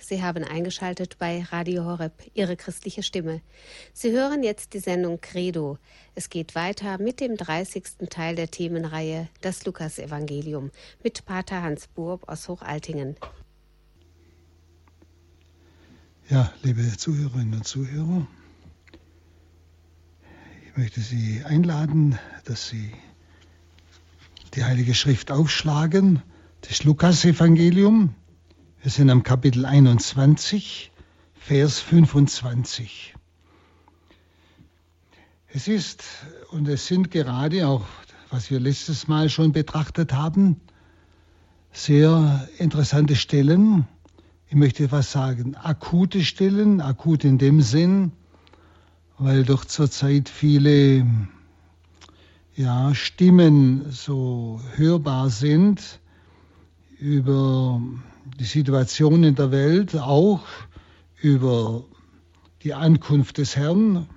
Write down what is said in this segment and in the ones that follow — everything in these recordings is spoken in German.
Sie haben eingeschaltet bei Radio Horeb, Ihre christliche Stimme. Sie hören jetzt die Sendung Credo. Es geht weiter mit dem 30. Teil der Themenreihe Das Lukasevangelium mit Pater Hans Burb aus Hochaltingen. Ja, liebe Zuhörerinnen und Zuhörer, ich möchte Sie einladen, dass Sie die Heilige Schrift aufschlagen, das Lukasevangelium wir sind am Kapitel 21, Vers 25. Es ist und es sind gerade auch, was wir letztes Mal schon betrachtet haben, sehr interessante Stellen. Ich möchte etwas sagen, akute Stellen, akut in dem Sinn, weil doch zurzeit viele ja, Stimmen so hörbar sind über die Situation in der Welt, auch über die Ankunft des Herrn.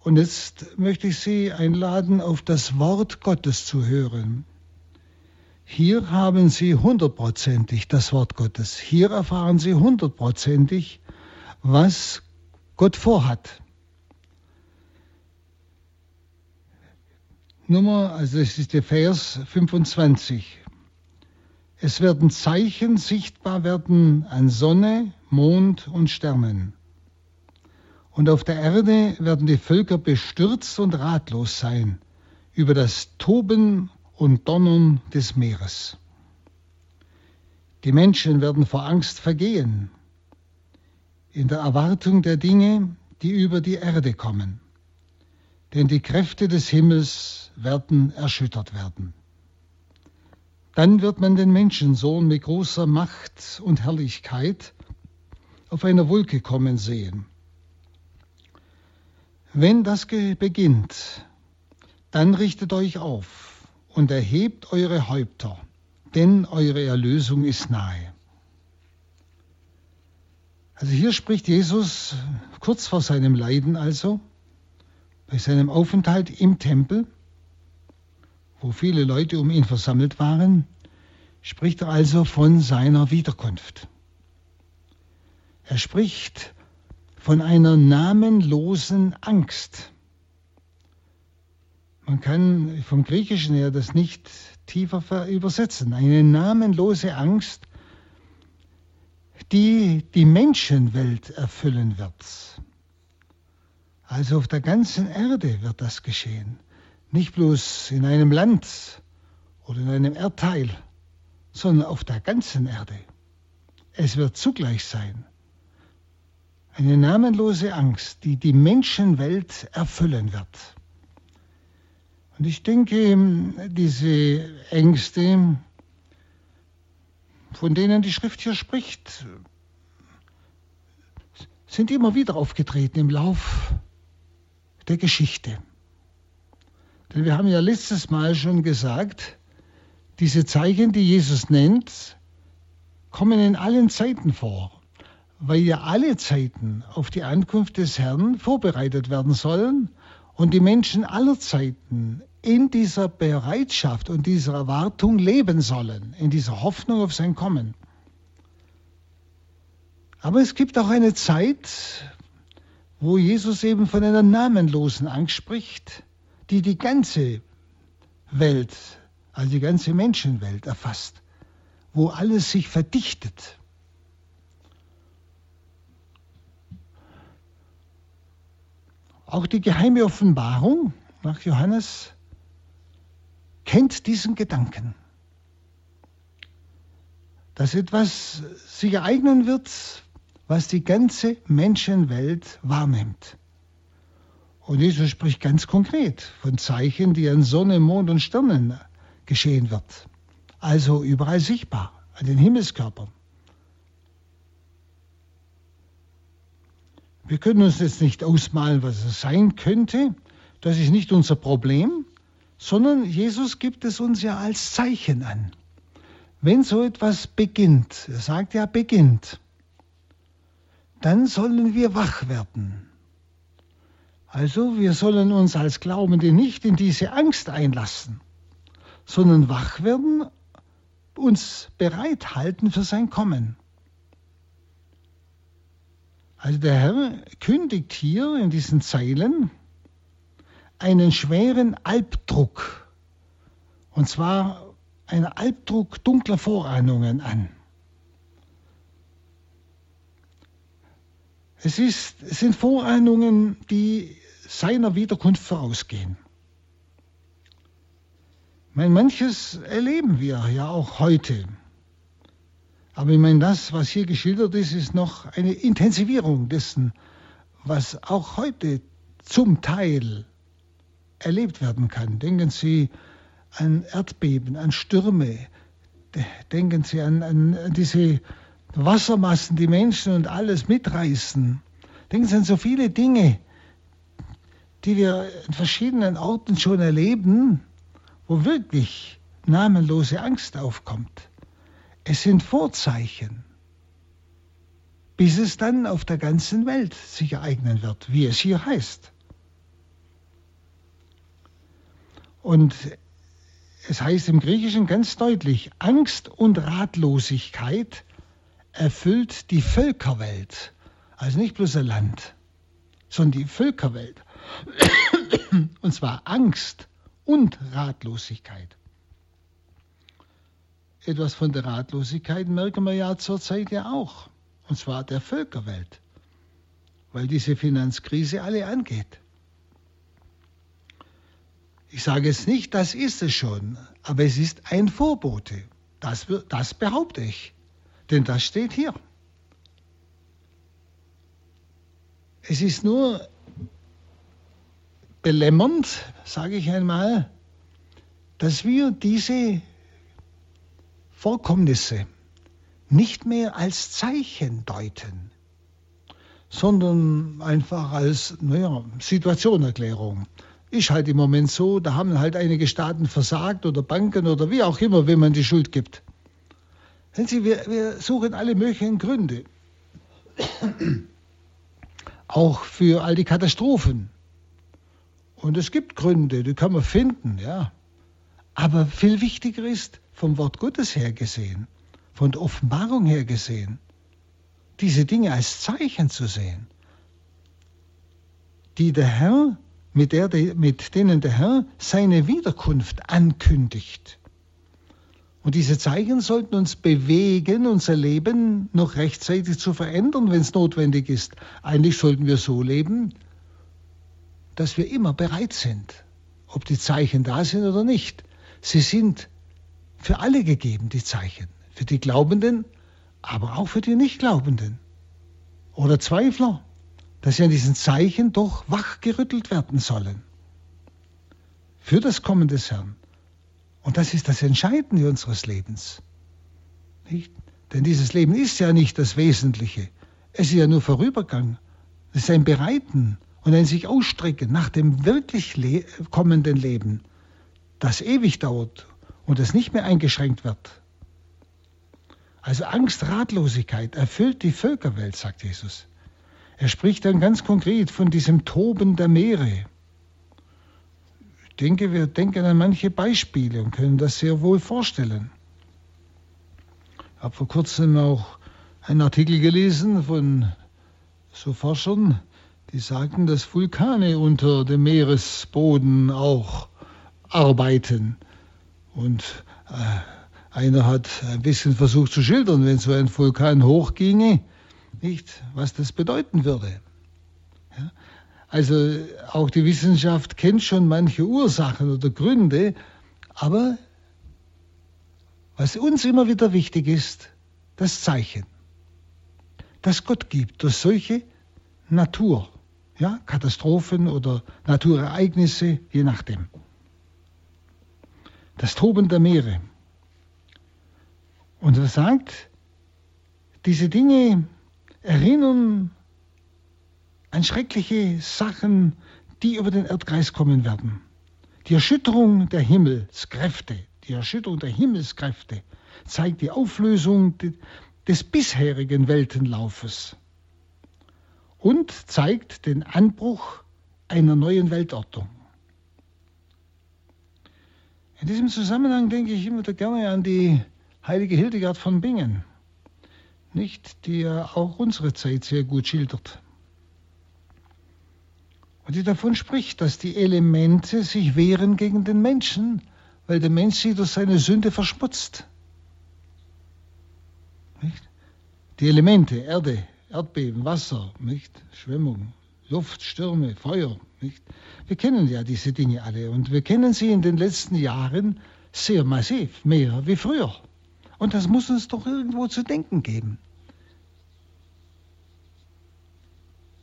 Und jetzt möchte ich Sie einladen, auf das Wort Gottes zu hören. Hier haben Sie hundertprozentig das Wort Gottes. Hier erfahren Sie hundertprozentig, was Gott vorhat. Nummer, also das ist der Vers 25. Es werden Zeichen sichtbar werden an Sonne, Mond und Sternen. Und auf der Erde werden die Völker bestürzt und ratlos sein über das Toben und Donnern des Meeres. Die Menschen werden vor Angst vergehen, in der Erwartung der Dinge, die über die Erde kommen. Denn die Kräfte des Himmels werden erschüttert werden. Dann wird man den Menschensohn mit großer Macht und Herrlichkeit auf einer Wolke kommen sehen. Wenn das beginnt, dann richtet euch auf und erhebt eure Häupter, denn eure Erlösung ist nahe. Also hier spricht Jesus kurz vor seinem Leiden also, bei seinem Aufenthalt im Tempel, wo viele Leute um ihn versammelt waren, spricht er also von seiner Wiederkunft. Er spricht von einer namenlosen Angst. Man kann vom Griechischen her das nicht tiefer übersetzen. Eine namenlose Angst, die die Menschenwelt erfüllen wird. Also auf der ganzen Erde wird das geschehen. Nicht bloß in einem Land oder in einem Erdteil, sondern auf der ganzen Erde. Es wird zugleich sein. Eine namenlose Angst, die die Menschenwelt erfüllen wird. Und ich denke, diese Ängste, von denen die Schrift hier spricht, sind immer wieder aufgetreten im Lauf der Geschichte. Denn wir haben ja letztes Mal schon gesagt, diese Zeichen, die Jesus nennt, kommen in allen Zeiten vor, weil ja alle Zeiten auf die Ankunft des Herrn vorbereitet werden sollen und die Menschen aller Zeiten in dieser Bereitschaft und dieser Erwartung leben sollen, in dieser Hoffnung auf sein Kommen. Aber es gibt auch eine Zeit, wo Jesus eben von einer namenlosen Angst spricht, die die ganze Welt, also die ganze Menschenwelt erfasst, wo alles sich verdichtet. Auch die geheime Offenbarung nach Johannes kennt diesen Gedanken, dass etwas sich ereignen wird, was die ganze Menschenwelt wahrnimmt. Und Jesus spricht ganz konkret von Zeichen, die an Sonne, Mond und Sternen geschehen wird. Also überall sichtbar, an den Himmelskörpern. Wir können uns jetzt nicht ausmalen, was es sein könnte. Das ist nicht unser Problem, sondern Jesus gibt es uns ja als Zeichen an. Wenn so etwas beginnt, er sagt ja beginnt, dann sollen wir wach werden. Also wir sollen uns als Glaubende nicht in diese Angst einlassen, sondern wach werden, uns bereithalten für sein Kommen. Also der Herr kündigt hier in diesen Zeilen einen schweren Albdruck, und zwar einen Albdruck dunkler Vorahnungen an. Es, ist, es sind Vorahnungen, die seiner Wiederkunft vorausgehen. meine, manches erleben wir ja auch heute. Aber ich meine, das, was hier geschildert ist, ist noch eine Intensivierung dessen, was auch heute zum Teil erlebt werden kann. Denken Sie an Erdbeben, an Stürme. Denken Sie an, an diese Wassermassen, die Menschen und alles mitreißen. Denken Sie an so viele Dinge, die wir in verschiedenen Orten schon erleben, wo wirklich namenlose Angst aufkommt. Es sind Vorzeichen, bis es dann auf der ganzen Welt sich ereignen wird, wie es hier heißt. Und es heißt im Griechischen ganz deutlich, Angst und Ratlosigkeit erfüllt die Völkerwelt. Also nicht bloß ein Land, sondern die Völkerwelt. Und zwar Angst und Ratlosigkeit. Etwas von der Ratlosigkeit merken wir ja zurzeit ja auch. Und zwar der Völkerwelt. Weil diese Finanzkrise alle angeht. Ich sage jetzt nicht, das ist es schon, aber es ist ein Vorbote. Das, das behaupte ich. Denn das steht hier. Es ist nur belämmernd, sage ich einmal, dass wir diese Vorkommnisse nicht mehr als Zeichen deuten, sondern einfach als naja, Situationerklärung. Ist halt im Moment so, da haben halt einige Staaten versagt oder Banken oder wie auch immer, wenn man die Schuld gibt. Sehen Sie, wir, wir suchen alle möglichen Gründe. Auch für all die Katastrophen. Und es gibt Gründe, die kann man finden, ja. Aber viel wichtiger ist, vom Wort Gottes her gesehen, von der Offenbarung her gesehen, diese Dinge als Zeichen zu sehen, die der Herr, mit, der, mit denen der Herr seine Wiederkunft ankündigt. Und diese Zeichen sollten uns bewegen, unser Leben noch rechtzeitig zu verändern, wenn es notwendig ist. Eigentlich sollten wir so leben, dass wir immer bereit sind, ob die Zeichen da sind oder nicht. Sie sind für alle gegeben, die Zeichen. Für die Glaubenden, aber auch für die Nichtglaubenden. Oder Zweifler, dass sie an diesen Zeichen doch wachgerüttelt werden sollen. Für das Kommen des Herrn. Und das ist das Entscheidende unseres Lebens. Nicht? Denn dieses Leben ist ja nicht das Wesentliche. Es ist ja nur Vorübergang. Es ist ein Bereiten und ein sich ausstrecken nach dem wirklich le kommenden Leben, das ewig dauert und das nicht mehr eingeschränkt wird. Also Angst, Ratlosigkeit erfüllt die Völkerwelt, sagt Jesus. Er spricht dann ganz konkret von diesem Toben der Meere denke, wir denken an manche Beispiele und können das sehr wohl vorstellen. Ich habe vor kurzem auch einen Artikel gelesen von so Forschern, die sagten, dass Vulkane unter dem Meeresboden auch arbeiten. Und äh, einer hat ein bisschen versucht zu schildern, wenn so ein Vulkan hochginge, nicht, was das bedeuten würde. Ja? Also auch die Wissenschaft kennt schon manche Ursachen oder Gründe, aber was uns immer wieder wichtig ist, das Zeichen, das Gott gibt durch solche Natur, ja, Katastrophen oder Naturereignisse, je nachdem. Das Toben der Meere. Und er sagt, diese Dinge erinnern an schreckliche Sachen, die über den Erdkreis kommen werden. Die Erschütterung der Himmelskräfte, die Erschütterung der Himmelskräfte zeigt die Auflösung des bisherigen Weltenlaufes und zeigt den Anbruch einer neuen Weltordnung. In diesem Zusammenhang denke ich immer gerne an die heilige Hildegard von Bingen. nicht, die ja auch unsere Zeit sehr gut schildert. Und die davon spricht, dass die Elemente sich wehren gegen den Menschen, weil der Mensch sie durch seine Sünde verschmutzt. Nicht? Die Elemente, Erde, Erdbeben, Wasser, nicht? Schwemmung, Luft, Stürme, Feuer. Nicht? Wir kennen ja diese Dinge alle und wir kennen sie in den letzten Jahren sehr massiv, mehr wie früher. Und das muss uns doch irgendwo zu denken geben.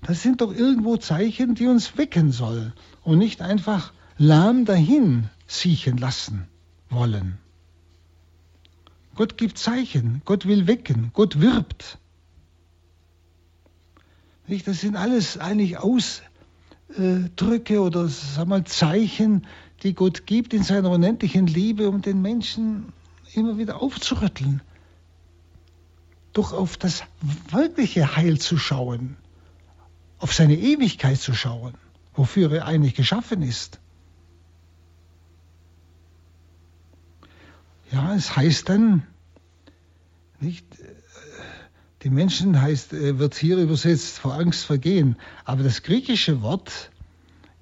Das sind doch irgendwo Zeichen, die uns wecken sollen und nicht einfach lahm dahin siechen lassen wollen. Gott gibt Zeichen, Gott will wecken, Gott wirbt. Das sind alles eigentlich Ausdrücke oder sag mal, Zeichen, die Gott gibt in seiner unendlichen Liebe, um den Menschen immer wieder aufzurütteln, doch auf das wirkliche Heil zu schauen, auf seine Ewigkeit zu schauen, wofür er eigentlich geschaffen ist. Ja, es heißt dann, nicht, die Menschen heißt, äh, wird hier übersetzt vor Angst vergehen, aber das griechische Wort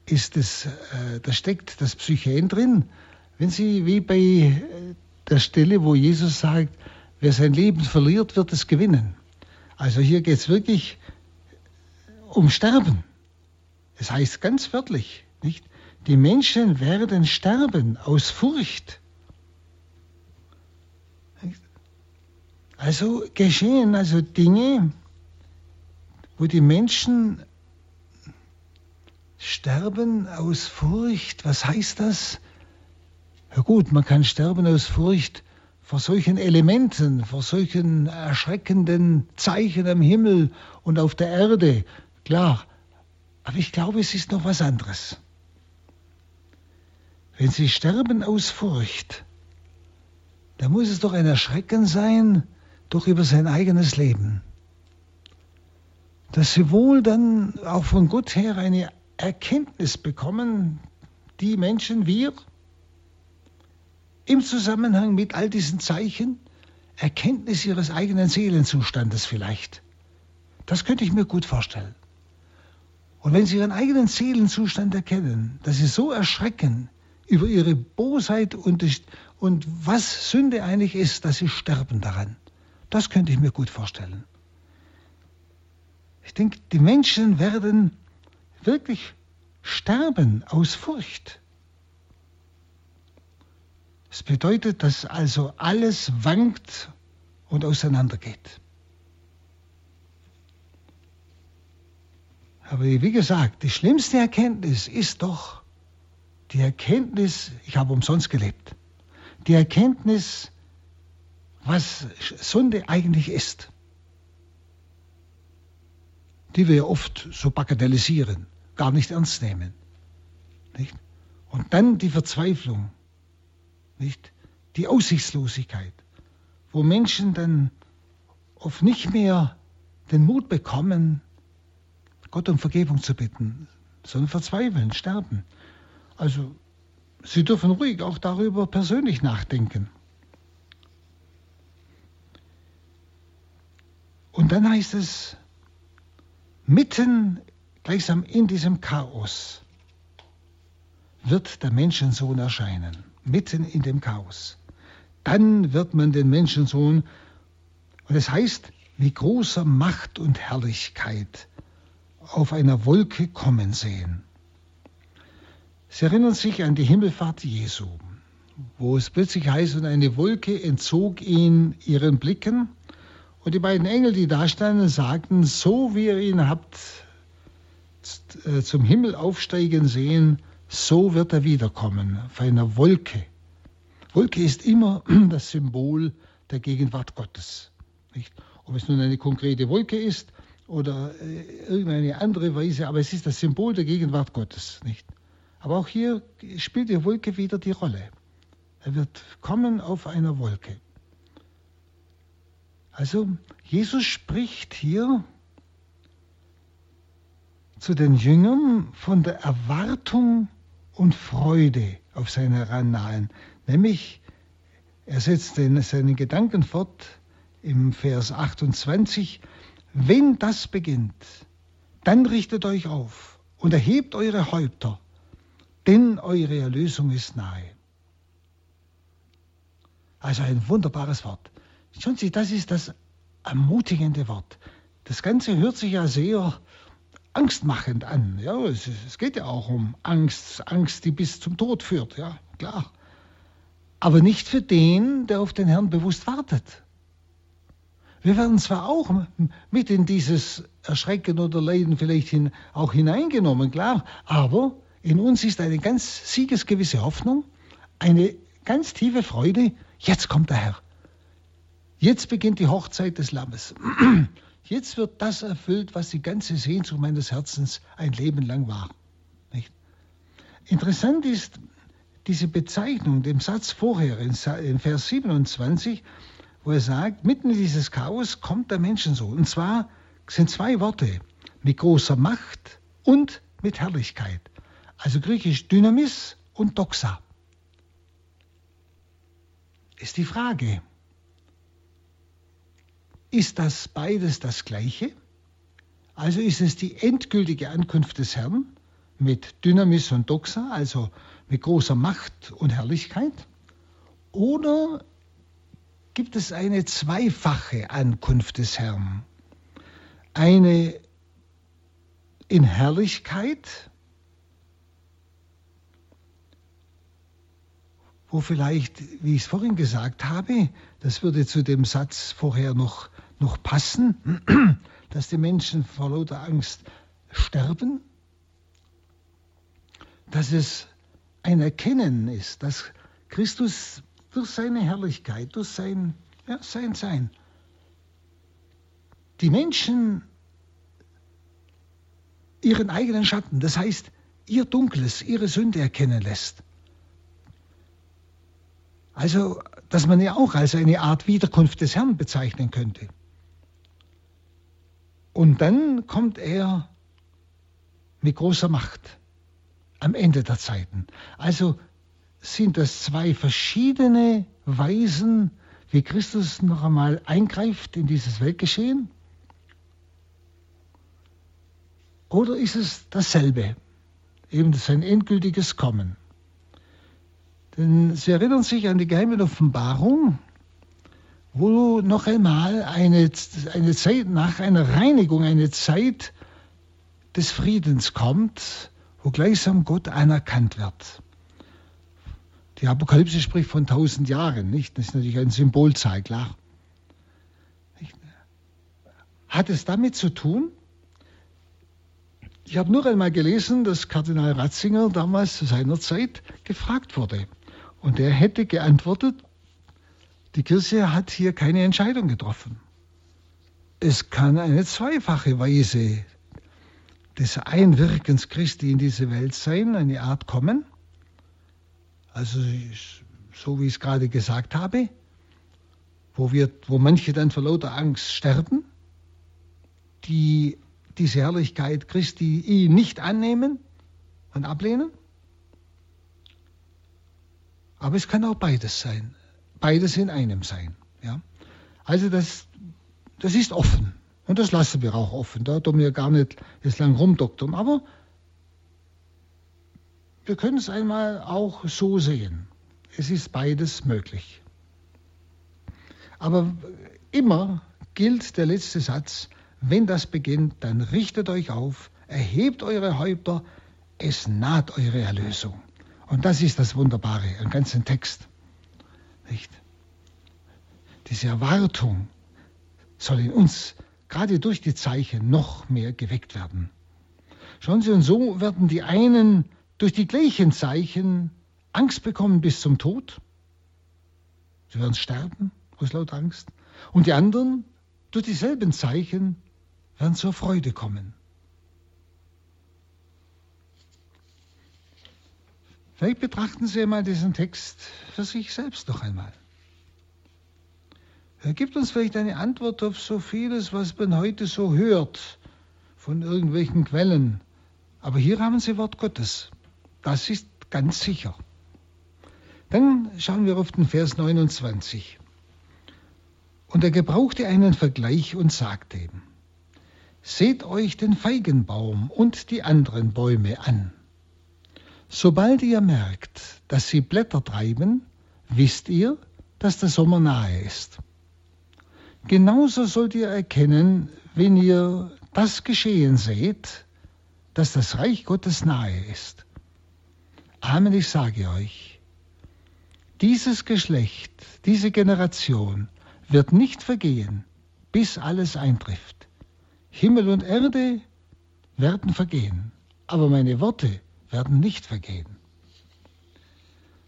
ist es, äh, da steckt das Psychen drin. Wenn Sie wie bei äh, der Stelle, wo Jesus sagt, wer sein Leben verliert, wird es gewinnen. Also hier geht es wirklich um Sterben. Es heißt ganz wörtlich, nicht? Die Menschen werden sterben aus Furcht. Also geschehen also Dinge, wo die Menschen sterben aus Furcht. Was heißt das? Ja gut, man kann sterben aus Furcht vor solchen Elementen, vor solchen erschreckenden Zeichen am Himmel und auf der Erde, Klar, aber ich glaube, es ist noch was anderes. Wenn sie sterben aus Furcht, dann muss es doch ein Erschrecken sein, doch über sein eigenes Leben. Dass sie wohl dann auch von Gott her eine Erkenntnis bekommen, die Menschen, wir, im Zusammenhang mit all diesen Zeichen, Erkenntnis ihres eigenen Seelenzustandes vielleicht. Das könnte ich mir gut vorstellen. Und wenn sie ihren eigenen Seelenzustand erkennen, dass sie so erschrecken über ihre Bosheit und, und was Sünde eigentlich ist, dass sie sterben daran. Das könnte ich mir gut vorstellen. Ich denke, die Menschen werden wirklich sterben aus Furcht. Es bedeutet, dass also alles wankt und auseinandergeht. Aber wie gesagt, die schlimmste Erkenntnis ist doch die Erkenntnis, ich habe umsonst gelebt. Die Erkenntnis, was Sünde eigentlich ist. Die wir oft so bagatellisieren, gar nicht ernst nehmen. Nicht? Und dann die Verzweiflung, nicht? die Aussichtslosigkeit, wo Menschen dann oft nicht mehr den Mut bekommen, Gott um Vergebung zu bitten, sondern verzweifeln, sterben. Also Sie dürfen ruhig auch darüber persönlich nachdenken. Und dann heißt es, mitten gleichsam in diesem Chaos wird der Menschensohn erscheinen, mitten in dem Chaos. Dann wird man den Menschensohn, und es heißt, wie großer Macht und Herrlichkeit auf einer Wolke kommen sehen. Sie erinnern sich an die Himmelfahrt Jesu, wo es plötzlich heißt, und eine Wolke entzog ihn ihren Blicken. Und die beiden Engel, die da standen, sagten, so wie ihr ihn habt äh, zum Himmel aufsteigen sehen, so wird er wiederkommen, auf einer Wolke. Wolke ist immer das Symbol der Gegenwart Gottes. Nicht? Ob es nun eine konkrete Wolke ist oder äh, irgendeine andere Weise, aber es ist das Symbol der Gegenwart Gottes, nicht? Aber auch hier spielt die Wolke wieder die Rolle. Er wird kommen auf einer Wolke. Also Jesus spricht hier zu den Jüngern von der Erwartung und Freude auf sein Herannahen. Nämlich, er setzt seinen Gedanken fort, im Vers 28, wenn das beginnt, dann richtet euch auf und erhebt eure Häupter, denn eure Erlösung ist nahe. Also ein wunderbares Wort. Schauen Sie, das ist das ermutigende Wort. Das Ganze hört sich ja sehr angstmachend an. Ja, es, es, geht ja auch um Angst, Angst, die bis zum Tod führt, ja, klar. Aber nicht für den, der auf den Herrn bewusst wartet. Wir werden zwar auch mit in dieses Erschrecken oder Leiden vielleicht hin, auch hineingenommen, klar, aber in uns ist eine ganz siegesgewisse Hoffnung, eine ganz tiefe Freude, jetzt kommt der Herr. Jetzt beginnt die Hochzeit des Lammes. Jetzt wird das erfüllt, was die ganze Sehnsucht meines Herzens ein Leben lang war. Nicht? Interessant ist diese Bezeichnung, dem Satz vorher in Vers 27, wo er sagt, mitten in dieses Chaos kommt der Menschensohn. Und zwar sind zwei Worte, mit großer Macht und mit Herrlichkeit. Also griechisch Dynamis und Doxa. Ist die Frage, ist das beides das Gleiche? Also ist es die endgültige Ankunft des Herrn mit Dynamis und Doxa, also mit großer Macht und Herrlichkeit? Oder gibt es eine zweifache Ankunft des Herrn? Eine in Herrlichkeit, wo vielleicht, wie ich es vorhin gesagt habe, das würde zu dem Satz vorher noch noch passen, dass die Menschen vor lauter Angst sterben? Dass es ein Erkennen ist, dass Christus durch seine Herrlichkeit, durch sein, ja, sein Sein, die Menschen ihren eigenen Schatten, das heißt ihr Dunkles, ihre Sünde erkennen lässt. Also, dass man ja auch als eine Art Wiederkunft des Herrn bezeichnen könnte. Und dann kommt er mit großer Macht am Ende der Zeiten. Also sind das zwei verschiedene Weisen, wie Christus noch einmal eingreift in dieses Weltgeschehen? Oder ist es dasselbe, eben sein endgültiges Kommen? Denn Sie erinnern sich an die geheime Offenbarung, wo noch einmal eine, eine Zeit nach einer Reinigung, eine Zeit des Friedens kommt, wo gleichsam Gott anerkannt wird. Die Apokalypse spricht von tausend Jahren, nicht? Das ist natürlich ein Symbolzahl, klar. Hat es damit zu tun? Ich habe nur einmal gelesen, dass Kardinal Ratzinger damals zu seiner Zeit gefragt wurde. Und er hätte geantwortet, die Kirche hat hier keine Entscheidung getroffen. Es kann eine zweifache Weise des Einwirkens Christi in diese Welt sein, eine Art kommen. Also so wie ich es gerade gesagt habe, wo, wir, wo manche dann vor lauter Angst sterben, die diese Herrlichkeit Christi nicht annehmen und ablehnen. Aber es kann auch beides sein beides in einem sein. Ja? Also das, das ist offen. Und das lassen wir auch offen. Da tun wir gar nicht jetzt lang rumdoktern. Aber wir können es einmal auch so sehen. Es ist beides möglich. Aber immer gilt der letzte Satz, wenn das beginnt, dann richtet euch auf, erhebt eure Häupter, es naht eure Erlösung. Und das ist das Wunderbare im ganzen Text. Nicht? Diese Erwartung soll in uns gerade durch die Zeichen noch mehr geweckt werden. Schauen Sie, und so werden die einen durch die gleichen Zeichen Angst bekommen bis zum Tod. Sie werden sterben aus lauter Angst. Und die anderen durch dieselben Zeichen werden zur Freude kommen. Vielleicht betrachten Sie einmal diesen Text für sich selbst noch einmal. Er gibt uns vielleicht eine Antwort auf so vieles, was man heute so hört von irgendwelchen Quellen. Aber hier haben Sie Wort Gottes. Das ist ganz sicher. Dann schauen wir auf den Vers 29. Und er gebrauchte einen Vergleich und sagte, Seht euch den Feigenbaum und die anderen Bäume an. Sobald ihr merkt, dass sie Blätter treiben, wisst ihr, dass der Sommer nahe ist. Genauso sollt ihr erkennen, wenn ihr das geschehen seht, dass das Reich Gottes nahe ist. Amen, ich sage euch, dieses Geschlecht, diese Generation wird nicht vergehen, bis alles eintrifft. Himmel und Erde werden vergehen, aber meine Worte werden nicht vergehen.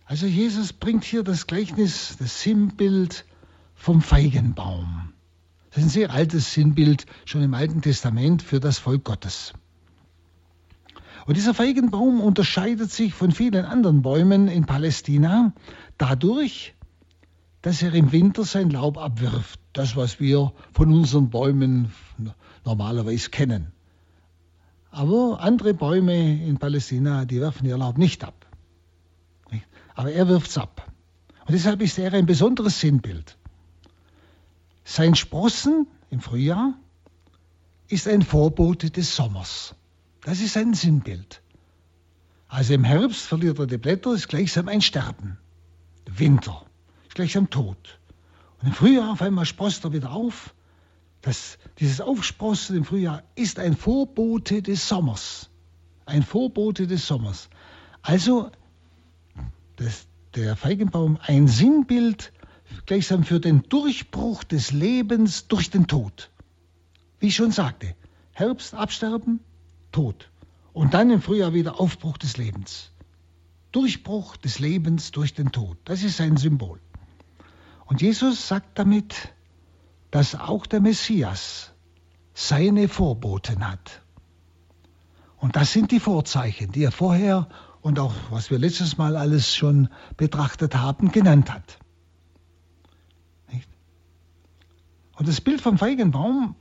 Also Jesus bringt hier das Gleichnis, das Sinnbild vom Feigenbaum. Das ist ein sehr altes Sinnbild, schon im Alten Testament für das Volk Gottes. Und dieser Feigenbaum unterscheidet sich von vielen anderen Bäumen in Palästina dadurch, dass er im Winter sein Laub abwirft. Das, was wir von unseren Bäumen normalerweise kennen. Aber andere Bäume in Palästina, die werfen ihr Laub nicht ab. Aber er wirft es ab. Und deshalb ist er ein besonderes Sinnbild. Sein Sprossen im Frühjahr ist ein Vorbote des Sommers. Das ist ein Sinnbild. Also im Herbst verliert er die Blätter, ist gleichsam ein Sterben. Winter ist gleichsam Tod. Und im Frühjahr auf einmal sprost er wieder auf das, dieses Aufsprossen im Frühjahr ist ein Vorbote des Sommers. Ein Vorbote des Sommers. Also das, der Feigenbaum ein Sinnbild gleichsam für den Durchbruch des Lebens durch den Tod. Wie ich schon sagte, Herbst, Absterben, Tod. Und dann im Frühjahr wieder Aufbruch des Lebens. Durchbruch des Lebens durch den Tod. Das ist sein Symbol. Und Jesus sagt damit, dass auch der Messias seine Vorboten hat. Und das sind die Vorzeichen, die er vorher und auch was wir letztes Mal alles schon betrachtet haben, genannt hat. Und das Bild vom Feigenbaum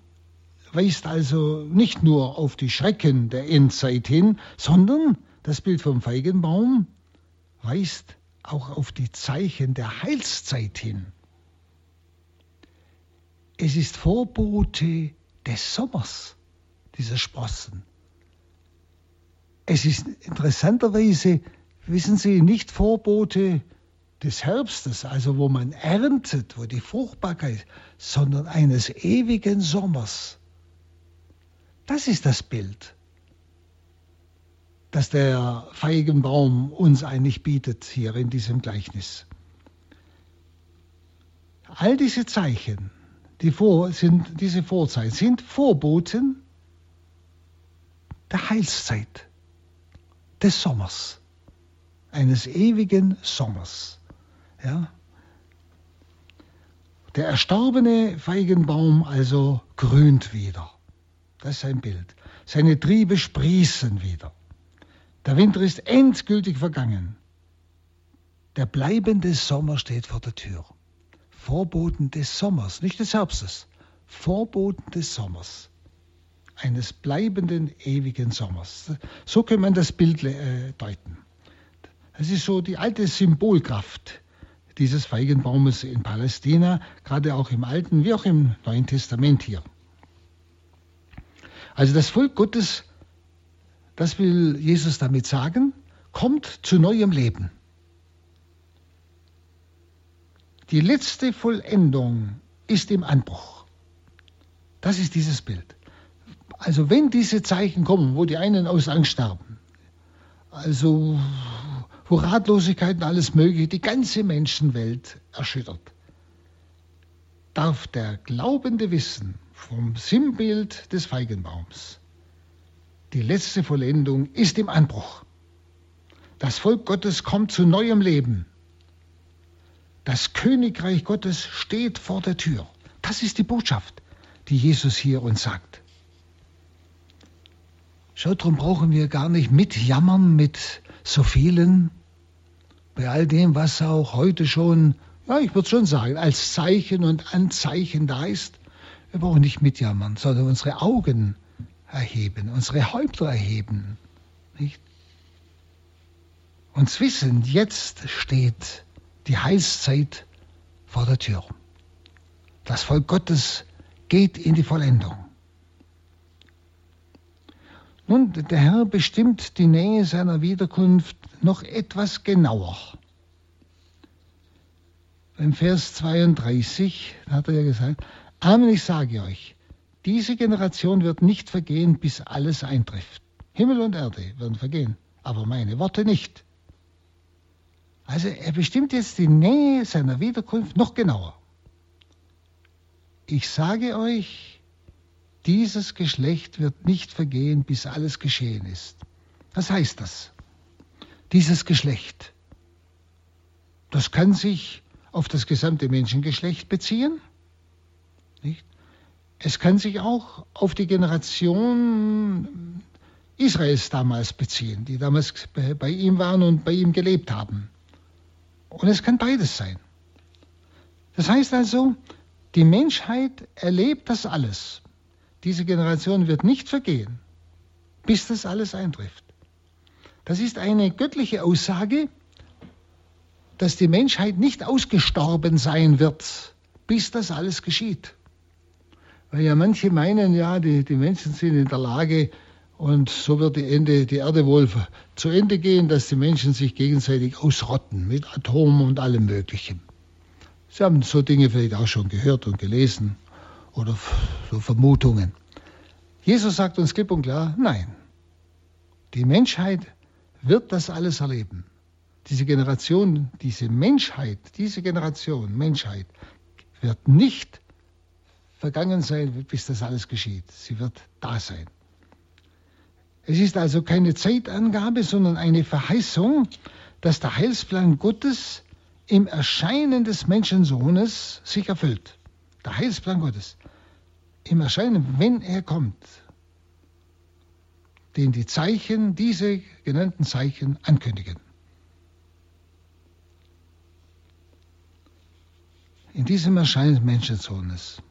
weist also nicht nur auf die Schrecken der Endzeit hin, sondern das Bild vom Feigenbaum weist auch auf die Zeichen der Heilszeit hin. Es ist Vorbote des Sommers, dieser Sprossen. Es ist interessanterweise, wissen Sie, nicht Vorbote des Herbstes, also wo man erntet, wo die Fruchtbarkeit, sondern eines ewigen Sommers. Das ist das Bild, das der Feigenbaum uns eigentlich bietet hier in diesem Gleichnis. All diese Zeichen, die vor, sind, diese Vorzeichen sind Vorboten der Heilszeit, des Sommers, eines ewigen Sommers. Ja? Der erstorbene Feigenbaum also grünt wieder. Das ist ein Bild. Seine Triebe sprießen wieder. Der Winter ist endgültig vergangen. Der bleibende Sommer steht vor der Tür. Vorboten des Sommers, nicht des Herbstes, Vorboten des Sommers, eines bleibenden, ewigen Sommers. So kann man das Bild äh, deuten. Es ist so die alte Symbolkraft dieses Feigenbaumes in Palästina, gerade auch im Alten wie auch im Neuen Testament hier. Also das Volk Gottes, das will Jesus damit sagen, kommt zu neuem Leben. Die letzte Vollendung ist im Anbruch. Das ist dieses Bild. Also wenn diese Zeichen kommen, wo die einen aus Angst sterben, also wo Ratlosigkeit und alles Mögliche die ganze Menschenwelt erschüttert, darf der Glaubende wissen vom Sinnbild des Feigenbaums, die letzte Vollendung ist im Anbruch. Das Volk Gottes kommt zu neuem Leben. Das Königreich Gottes steht vor der Tür. Das ist die Botschaft, die Jesus hier uns sagt. Schaut, darum brauchen wir gar nicht mitjammern mit so vielen, bei all dem, was auch heute schon, ja, ich würde schon sagen, als Zeichen und Anzeichen da ist. Wir brauchen nicht mitjammern, sondern unsere Augen erheben, unsere Häupter erheben. Nicht? Uns wissen, jetzt steht die Heilszeit vor der Tür. Das Volk Gottes geht in die Vollendung. Nun, der Herr bestimmt die Nähe seiner Wiederkunft noch etwas genauer. Im Vers 32 hat er ja gesagt, Amen, ich sage euch, diese Generation wird nicht vergehen, bis alles eintrifft. Himmel und Erde werden vergehen, aber meine Worte nicht. Also er bestimmt jetzt die Nähe seiner Wiederkunft noch genauer. Ich sage euch, dieses Geschlecht wird nicht vergehen, bis alles geschehen ist. Was heißt das? Dieses Geschlecht. Das kann sich auf das gesamte Menschengeschlecht beziehen. Nicht? Es kann sich auch auf die Generation Israels damals beziehen, die damals bei ihm waren und bei ihm gelebt haben. Und es kann beides sein. Das heißt also, die Menschheit erlebt das alles. Diese Generation wird nicht vergehen, bis das alles eintrifft. Das ist eine göttliche Aussage, dass die Menschheit nicht ausgestorben sein wird, bis das alles geschieht. Weil ja manche meinen, ja, die, die Menschen sind in der Lage, und so wird die, Ende, die Erde wohl zu Ende gehen, dass die Menschen sich gegenseitig ausrotten mit Atomen und allem Möglichen. Sie haben so Dinge vielleicht auch schon gehört und gelesen oder so Vermutungen. Jesus sagt uns klipp und klar, nein. Die Menschheit wird das alles erleben. Diese Generation, diese Menschheit, diese Generation Menschheit wird nicht vergangen sein, bis das alles geschieht. Sie wird da sein. Es ist also keine Zeitangabe, sondern eine Verheißung, dass der Heilsplan Gottes im Erscheinen des Menschensohnes sich erfüllt. Der Heilsplan Gottes. Im Erscheinen, wenn er kommt, den die Zeichen, diese genannten Zeichen ankündigen. In diesem Erscheinen des Menschensohnes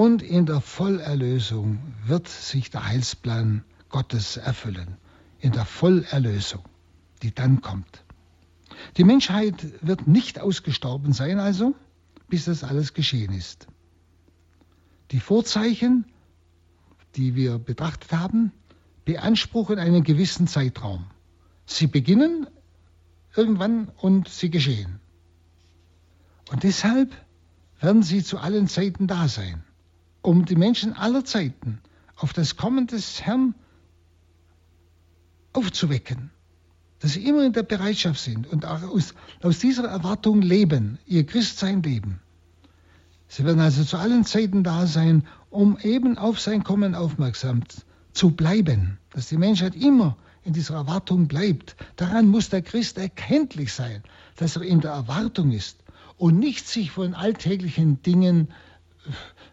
und in der Vollerlösung wird sich der Heilsplan Gottes erfüllen. In der Vollerlösung, die dann kommt. Die Menschheit wird nicht ausgestorben sein, also, bis das alles geschehen ist. Die Vorzeichen, die wir betrachtet haben, beanspruchen einen gewissen Zeitraum. Sie beginnen irgendwann und sie geschehen. Und deshalb werden sie zu allen Zeiten da sein um die Menschen aller Zeiten auf das Kommen des Herrn aufzuwecken, dass sie immer in der Bereitschaft sind und auch aus, aus dieser Erwartung leben, ihr Christsein leben. Sie werden also zu allen Zeiten da sein, um eben auf sein Kommen aufmerksam zu bleiben, dass die Menschheit immer in dieser Erwartung bleibt. Daran muss der Christ erkenntlich sein, dass er in der Erwartung ist und nicht sich von alltäglichen Dingen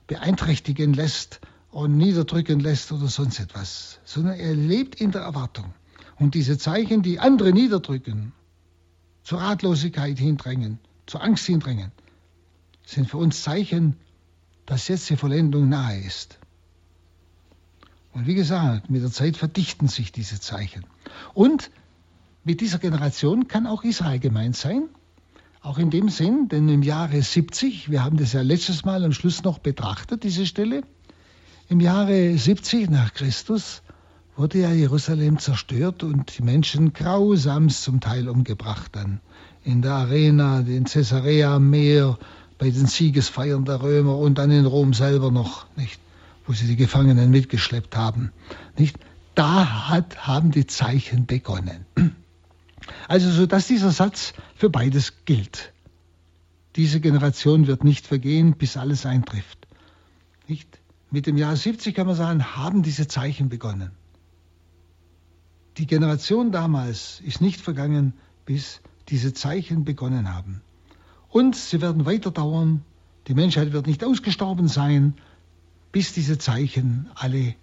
beeinträchtigen lässt und niederdrücken lässt oder sonst etwas, sondern er lebt in der Erwartung. Und diese Zeichen, die andere niederdrücken, zur Ratlosigkeit hindrängen, zur Angst hindrängen, sind für uns Zeichen, dass jetzt die Vollendung nahe ist. Und wie gesagt, mit der Zeit verdichten sich diese Zeichen. Und mit dieser Generation kann auch Israel gemeint sein, auch in dem Sinn, denn im Jahre 70, wir haben das ja letztes Mal am Schluss noch betrachtet, diese Stelle, im Jahre 70 nach Christus wurde ja Jerusalem zerstört und die Menschen grausamst zum Teil umgebracht dann. In der Arena, in Caesarea am Meer, bei den Siegesfeiern der Römer und dann in Rom selber noch, nicht? Wo sie die Gefangenen mitgeschleppt haben, nicht? Da hat, haben die Zeichen begonnen. Also so dass dieser Satz für beides gilt. Diese Generation wird nicht vergehen, bis alles eintrifft. Nicht? Mit dem Jahr 70 kann man sagen, haben diese Zeichen begonnen. Die Generation damals ist nicht vergangen, bis diese Zeichen begonnen haben. Und sie werden weiter dauern. Die Menschheit wird nicht ausgestorben sein, bis diese Zeichen alle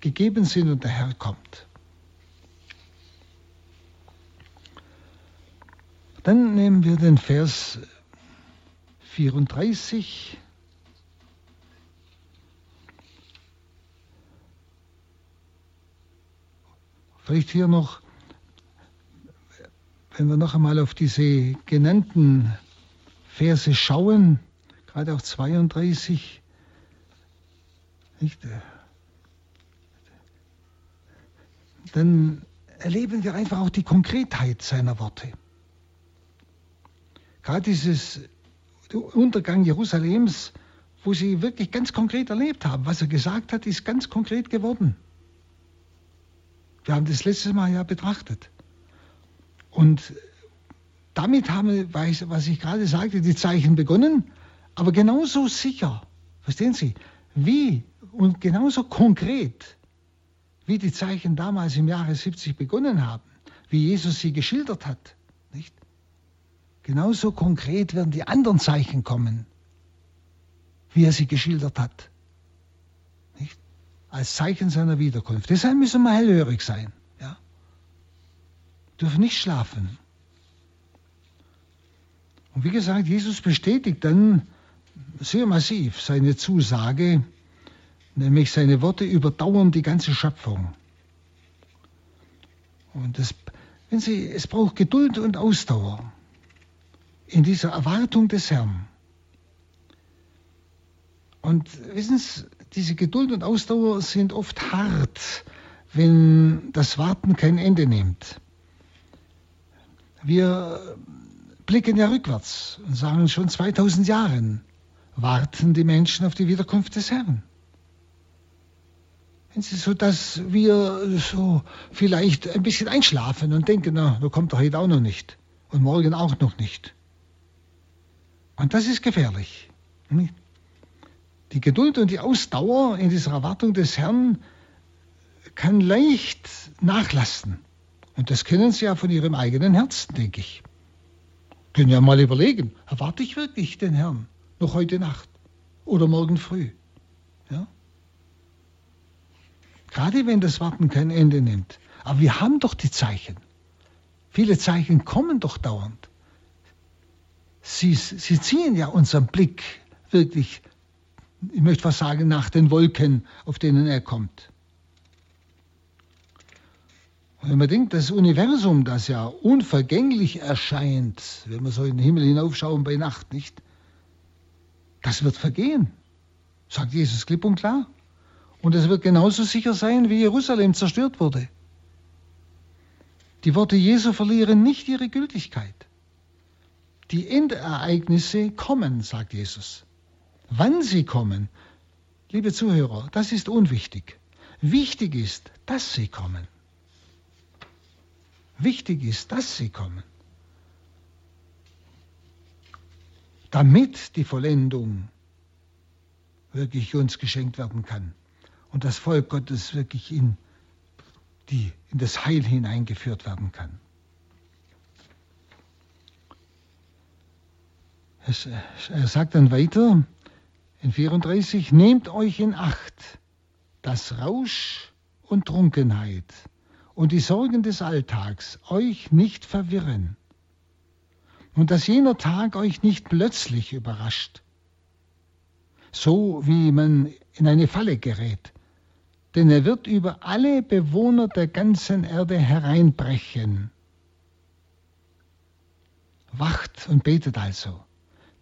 gegeben sind und der Herr kommt. Dann nehmen wir den Vers 34. Vielleicht hier noch, wenn wir noch einmal auf diese genannten Verse schauen, gerade auch 32, nicht, dann erleben wir einfach auch die Konkretheit seiner Worte. Gerade dieses Untergang Jerusalems, wo sie wirklich ganz konkret erlebt haben. Was er gesagt hat, ist ganz konkret geworden. Wir haben das letztes Mal ja betrachtet. Und damit haben, was ich gerade sagte, die Zeichen begonnen, aber genauso sicher, verstehen Sie, wie und genauso konkret, wie die Zeichen damals im Jahre 70 begonnen haben, wie Jesus sie geschildert hat, nicht? Genauso konkret werden die anderen Zeichen kommen, wie er sie geschildert hat. Nicht? Als Zeichen seiner Wiederkunft. Deshalb müssen wir hellhörig sein. Ja? Dürfen nicht schlafen. Und wie gesagt, Jesus bestätigt dann sehr massiv seine Zusage, nämlich seine Worte überdauern die ganze Schöpfung. Und das, wenn Sie, es braucht Geduld und Ausdauer in dieser Erwartung des Herrn. Und wissen Sie, diese Geduld und Ausdauer sind oft hart, wenn das Warten kein Ende nimmt. Wir blicken ja rückwärts und sagen schon 2000 Jahren warten die Menschen auf die Wiederkunft des Herrn. So dass wir so vielleicht ein bisschen einschlafen und denken, na, da kommt er heute auch noch nicht und morgen auch noch nicht. Und das ist gefährlich. Die Geduld und die Ausdauer in dieser Erwartung des Herrn kann leicht nachlassen. Und das kennen Sie ja von Ihrem eigenen Herzen, denke ich. Können ja mal überlegen, erwarte ich wirklich den Herrn noch heute Nacht oder morgen früh? Ja? Gerade wenn das Warten kein Ende nimmt. Aber wir haben doch die Zeichen. Viele Zeichen kommen doch dauernd. Sie, sie ziehen ja unseren Blick wirklich, ich möchte fast sagen, nach den Wolken, auf denen er kommt. Und wenn man denkt, das Universum, das ja unvergänglich erscheint, wenn wir so in den Himmel hinaufschauen bei Nacht, nicht? Das wird vergehen, sagt Jesus klipp und klar. Und es wird genauso sicher sein, wie Jerusalem zerstört wurde. Die Worte Jesu verlieren nicht ihre Gültigkeit. Die Endereignisse kommen, sagt Jesus. Wann sie kommen, liebe Zuhörer, das ist unwichtig. Wichtig ist, dass sie kommen. Wichtig ist, dass sie kommen. Damit die Vollendung wirklich uns geschenkt werden kann und das Volk Gottes wirklich in, die, in das Heil hineingeführt werden kann. Er sagt dann weiter in 34, nehmt euch in Acht, dass Rausch und Trunkenheit und die Sorgen des Alltags euch nicht verwirren und dass jener Tag euch nicht plötzlich überrascht, so wie man in eine Falle gerät, denn er wird über alle Bewohner der ganzen Erde hereinbrechen. Wacht und betet also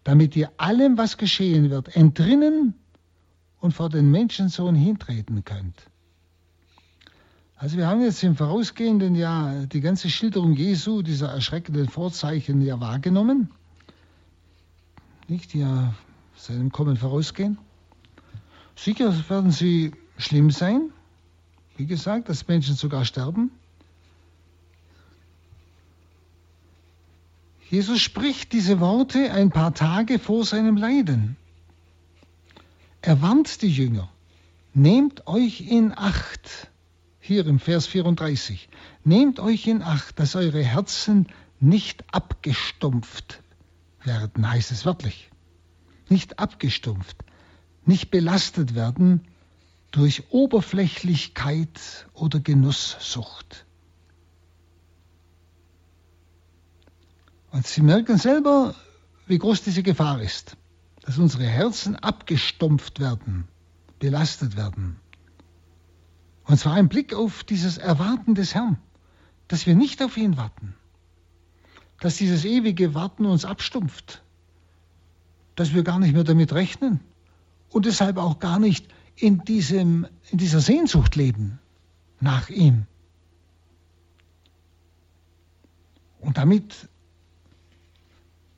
damit ihr allem, was geschehen wird, entrinnen und vor den Menschensohn hintreten könnt. Also wir haben jetzt im vorausgehenden Jahr die ganze Schilderung Jesu, dieser erschreckenden Vorzeichen ja wahrgenommen, nicht, die ja seinem Kommen vorausgehen. Sicher werden sie schlimm sein, wie gesagt, dass Menschen sogar sterben. Jesus spricht diese Worte ein paar Tage vor seinem Leiden. Er warnt die Jünger, nehmt euch in Acht, hier im Vers 34, nehmt euch in Acht, dass eure Herzen nicht abgestumpft werden, heißt es wörtlich. Nicht abgestumpft, nicht belastet werden durch Oberflächlichkeit oder Genusssucht. Und Sie merken selber, wie groß diese Gefahr ist, dass unsere Herzen abgestumpft werden, belastet werden. Und zwar ein Blick auf dieses Erwarten des Herrn, dass wir nicht auf ihn warten, dass dieses ewige Warten uns abstumpft, dass wir gar nicht mehr damit rechnen und deshalb auch gar nicht in, diesem, in dieser Sehnsucht leben nach ihm. Und damit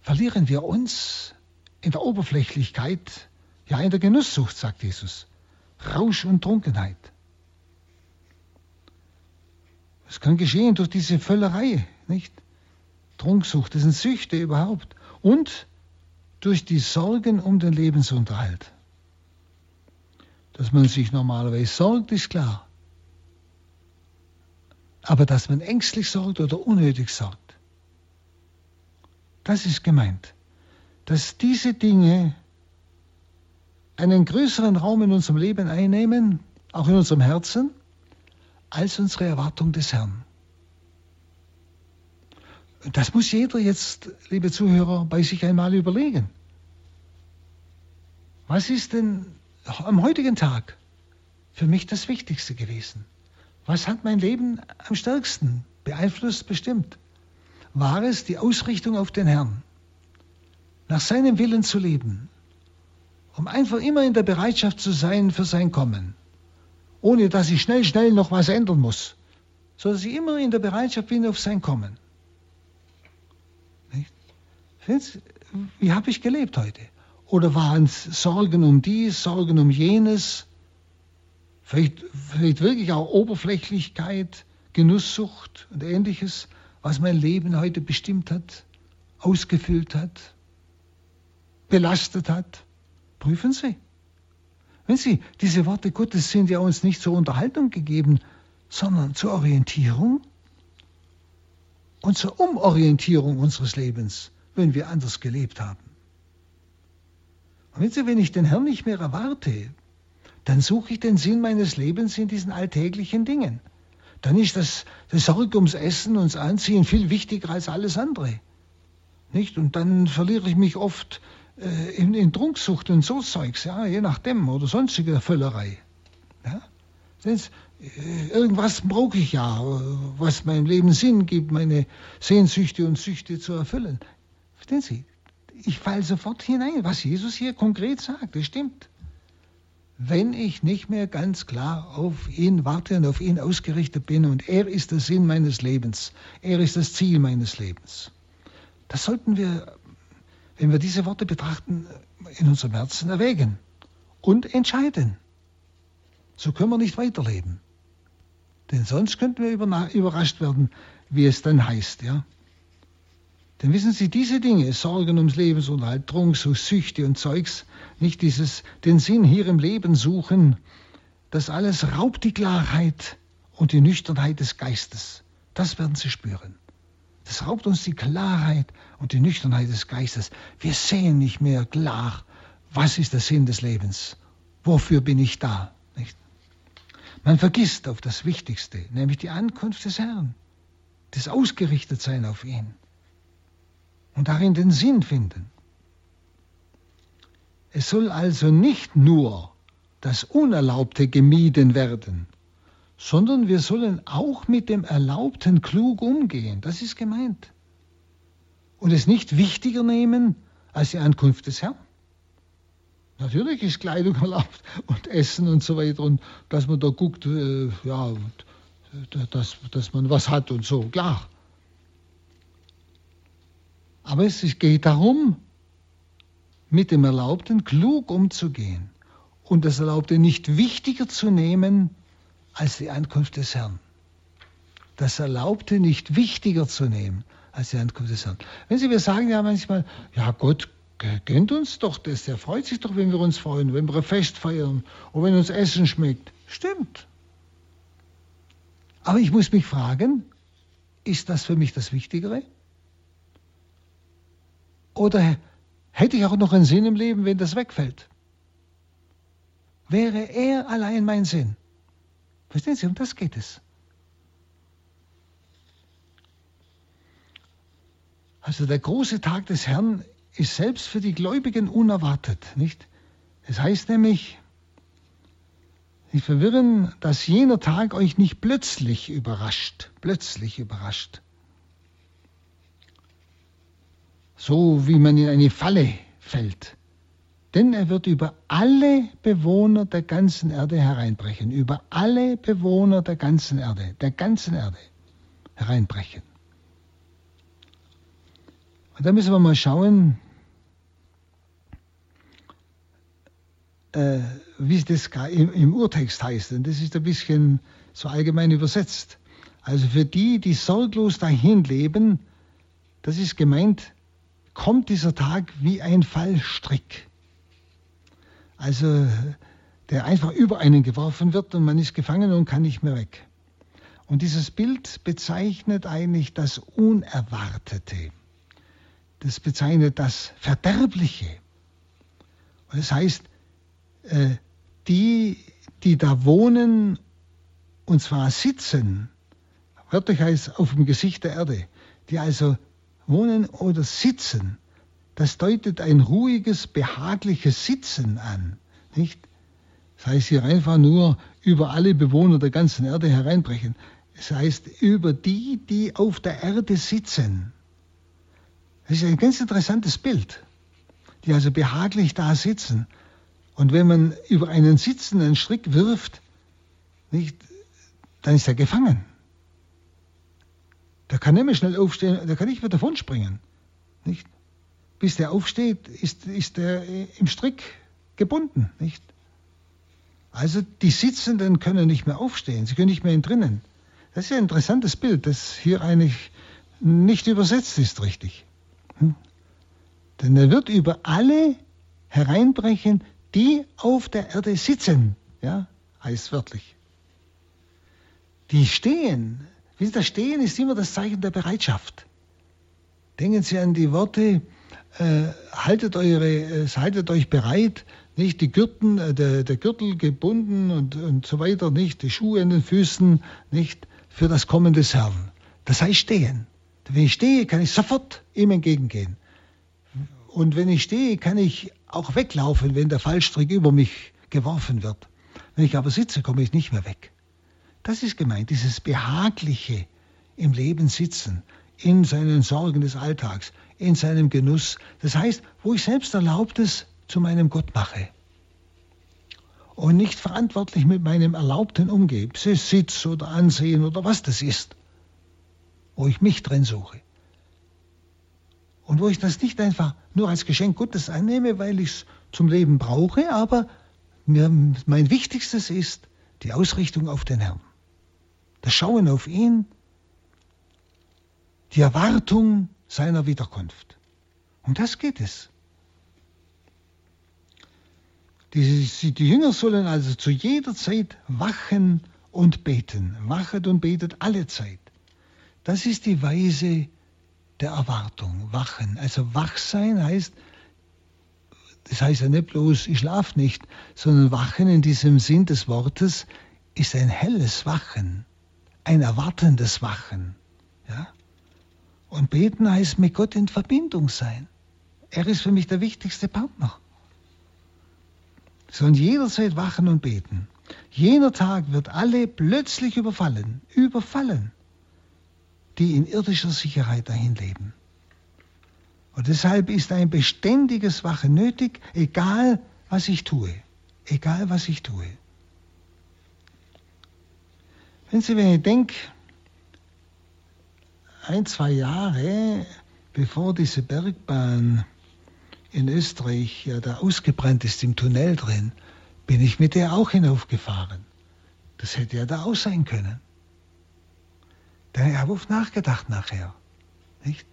verlieren wir uns in der Oberflächlichkeit, ja in der Genusssucht, sagt Jesus. Rausch und Trunkenheit. Es kann geschehen durch diese Völlerei, nicht? Trunksucht, das sind Süchte überhaupt. Und durch die Sorgen um den Lebensunterhalt. Dass man sich normalerweise sorgt, ist klar. Aber dass man ängstlich sorgt oder unnötig sorgt, das ist gemeint. Dass diese Dinge einen größeren Raum in unserem Leben einnehmen, auch in unserem Herzen, als unsere Erwartung des Herrn. Das muss jeder jetzt, liebe Zuhörer, bei sich einmal überlegen. Was ist denn am heutigen Tag für mich das Wichtigste gewesen? Was hat mein Leben am stärksten beeinflusst, bestimmt? War es die Ausrichtung auf den Herrn, nach seinem Willen zu leben, um einfach immer in der Bereitschaft zu sein für sein Kommen? ohne dass ich schnell, schnell noch was ändern muss, so dass ich immer in der Bereitschaft bin auf sein Kommen. Wie habe ich gelebt heute? Oder waren es Sorgen um dies, Sorgen um jenes? Vielleicht, vielleicht wirklich auch Oberflächlichkeit, Genusssucht und ähnliches, was mein Leben heute bestimmt hat, ausgefüllt hat, belastet hat. Prüfen Sie. Wenn Sie, diese Worte Gottes sind ja uns nicht zur Unterhaltung gegeben, sondern zur Orientierung und zur Umorientierung unseres Lebens, wenn wir anders gelebt haben. Und wenn Sie, wenn ich den Herrn nicht mehr erwarte, dann suche ich den Sinn meines Lebens in diesen alltäglichen Dingen. Dann ist das, das Sorge ums Essen und das Anziehen viel wichtiger als alles andere. Nicht? Und dann verliere ich mich oft äh, in, in Trunksucht und so Zeugs, ja, je nachdem, oder sonstige Völlerei. Ja? Das, äh, irgendwas brauche ich ja, was meinem Leben Sinn gibt, meine Sehnsüchte und Süchte zu erfüllen. Verstehen Sie? Ich falle sofort hinein, was Jesus hier konkret sagt, das stimmt. Wenn ich nicht mehr ganz klar auf ihn warte und auf ihn ausgerichtet bin und er ist der Sinn meines Lebens, er ist das Ziel meines Lebens. Das sollten wir wenn wir diese Worte betrachten, in unserem Herzen erwägen und entscheiden. So können wir nicht weiterleben. Denn sonst könnten wir überrascht werden, wie es dann heißt. Ja? Denn wissen Sie, diese Dinge, Sorgen ums Lebensunterhalt, Trunk, so Süchte und Zeugs, nicht dieses, den Sinn hier im Leben suchen, das alles raubt die Klarheit und die Nüchternheit des Geistes. Das werden Sie spüren. Das raubt uns die Klarheit und die Nüchternheit des Geistes. Wir sehen nicht mehr klar, was ist der Sinn des Lebens? Wofür bin ich da? Nicht? Man vergisst auf das Wichtigste, nämlich die Ankunft des Herrn, das Ausgerichtetsein auf ihn und darin den Sinn finden. Es soll also nicht nur das Unerlaubte gemieden werden, sondern wir sollen auch mit dem Erlaubten klug umgehen. Das ist gemeint. Und es nicht wichtiger nehmen als die Ankunft des Herrn. Natürlich ist Kleidung erlaubt und Essen und so weiter und dass man da guckt, äh, ja, dass, dass man was hat und so, klar. Aber es geht darum, mit dem Erlaubten klug umzugehen und das Erlaubte nicht wichtiger zu nehmen als die Ankunft des Herrn. Das Erlaubte nicht wichtiger zu nehmen als die Ankunft des Herrn. Wenn Sie, wir sagen ja manchmal, ja Gott gönnt uns doch das, er freut sich doch, wenn wir uns freuen, wenn wir ein Fest feiern und wenn uns Essen schmeckt. Stimmt. Aber ich muss mich fragen, ist das für mich das Wichtigere? Oder hätte ich auch noch einen Sinn im Leben, wenn das wegfällt? Wäre er allein mein Sinn? Verstehen Sie, um das geht es. Also der große Tag des Herrn ist selbst für die Gläubigen unerwartet, nicht? Es heißt nämlich, nicht verwirren, dass jener Tag euch nicht plötzlich überrascht, plötzlich überrascht. So wie man in eine Falle fällt, denn er wird über alle Bewohner der ganzen Erde hereinbrechen, über alle Bewohner der ganzen Erde, der ganzen Erde hereinbrechen. Und da müssen wir mal schauen, äh, wie das im, im Urtext heißt. Und das ist ein bisschen so allgemein übersetzt. Also für die, die sorglos dahin leben, das ist gemeint, kommt dieser Tag wie ein Fallstrick. Also der einfach über einen geworfen wird und man ist gefangen und kann nicht mehr weg. Und dieses Bild bezeichnet eigentlich das Unerwartete. Das bezeichnet das Verderbliche. Und das heißt, äh, die, die da wohnen, und zwar sitzen, wörtlich heißt auf dem Gesicht der Erde, die also wohnen oder sitzen, das deutet ein ruhiges, behagliches Sitzen an. Nicht? Das heißt hier einfach nur über alle Bewohner der ganzen Erde hereinbrechen. Es heißt über die, die auf der Erde sitzen. Das ist ein ganz interessantes Bild, die also behaglich da sitzen. Und wenn man über einen sitzenden Strick wirft, nicht, dann ist er gefangen. Der kann nicht mehr schnell aufstehen, der kann nicht mehr davon springen. Nicht? Bis der aufsteht, ist, ist er im Strick gebunden. Nicht? Also die Sitzenden können nicht mehr aufstehen, sie können nicht mehr entrinnen. Das ist ein interessantes Bild, das hier eigentlich nicht übersetzt ist richtig. Hm? Denn er wird über alle hereinbrechen, die auf der Erde sitzen, ja, heißt wörtlich. Die stehen. Wissen das Stehen ist immer das Zeichen der Bereitschaft. Denken Sie an die Worte, äh, haltet, eure, äh, haltet euch bereit, nicht die Gürten, äh, der, der Gürtel gebunden und, und so weiter, nicht die Schuhe in den Füßen, nicht für das Kommen des Herrn. Das heißt stehen. Wenn ich stehe, kann ich sofort ihm entgegengehen. Und wenn ich stehe, kann ich auch weglaufen, wenn der Fallstrick über mich geworfen wird. Wenn ich aber sitze, komme ich nicht mehr weg. Das ist gemeint, dieses behagliche im Leben sitzen, in seinen Sorgen des Alltags, in seinem Genuss. Das heißt, wo ich selbst Erlaubtes zu meinem Gott mache und nicht verantwortlich mit meinem Erlaubten umgehe, Sitz oder Ansehen oder was das ist, wo ich mich drin suche. Und wo ich das nicht einfach nur als Geschenk Gottes annehme, weil ich es zum Leben brauche, aber mir, mein Wichtigstes ist die Ausrichtung auf den Herrn. Das Schauen auf ihn, die Erwartung seiner Wiederkunft. Um das geht es. Die, die Jünger sollen also zu jeder Zeit wachen und beten. Wachet und betet alle Zeit. Das ist die Weise, der Erwartung, wachen. Also wach sein heißt, das heißt ja nicht bloß, ich schlafe nicht, sondern wachen in diesem Sinn des Wortes ist ein helles Wachen, ein erwartendes Wachen. Ja? Und beten heißt mit Gott in Verbindung sein. Er ist für mich der wichtigste Partner. Sollen jederzeit wachen und beten. Jener Tag wird alle plötzlich überfallen, überfallen die in irdischer Sicherheit dahin leben. Und deshalb ist ein beständiges Wachen nötig, egal was ich tue. Egal was ich tue. Wenn Sie, wenn ich denke, ein, zwei Jahre bevor diese Bergbahn in Österreich ja da ausgebrannt ist im Tunnel drin, bin ich mit der auch hinaufgefahren. Das hätte ja da auch sein können. Ich habe oft nachgedacht nachher. Nicht?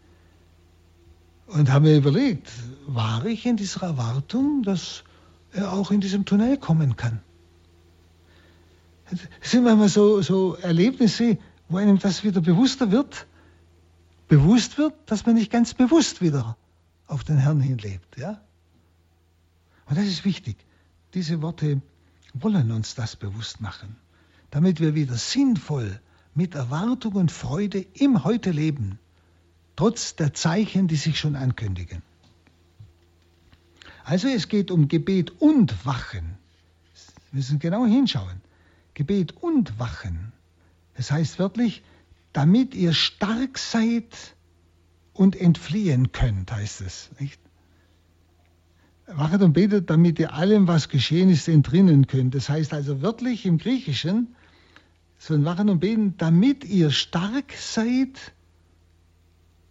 Und habe mir überlegt, war ich in dieser Erwartung, dass er auch in diesem Tunnel kommen kann? Es sind manchmal so, so Erlebnisse, wo einem das wieder bewusster wird, bewusst wird, dass man nicht ganz bewusst wieder auf den Herrn hinlebt. Ja? Und das ist wichtig. Diese Worte wollen uns das bewusst machen, damit wir wieder sinnvoll mit Erwartung und Freude im Heute leben, trotz der Zeichen, die sich schon ankündigen. Also es geht um Gebet und Wachen. Wir müssen genau hinschauen. Gebet und Wachen. Das heißt wörtlich, damit ihr stark seid und entfliehen könnt, heißt es. Nicht? wachet und betet, damit ihr allem, was geschehen ist, entrinnen könnt. Das heißt also wörtlich im Griechischen, so ein Wachen und Beten, damit ihr stark seid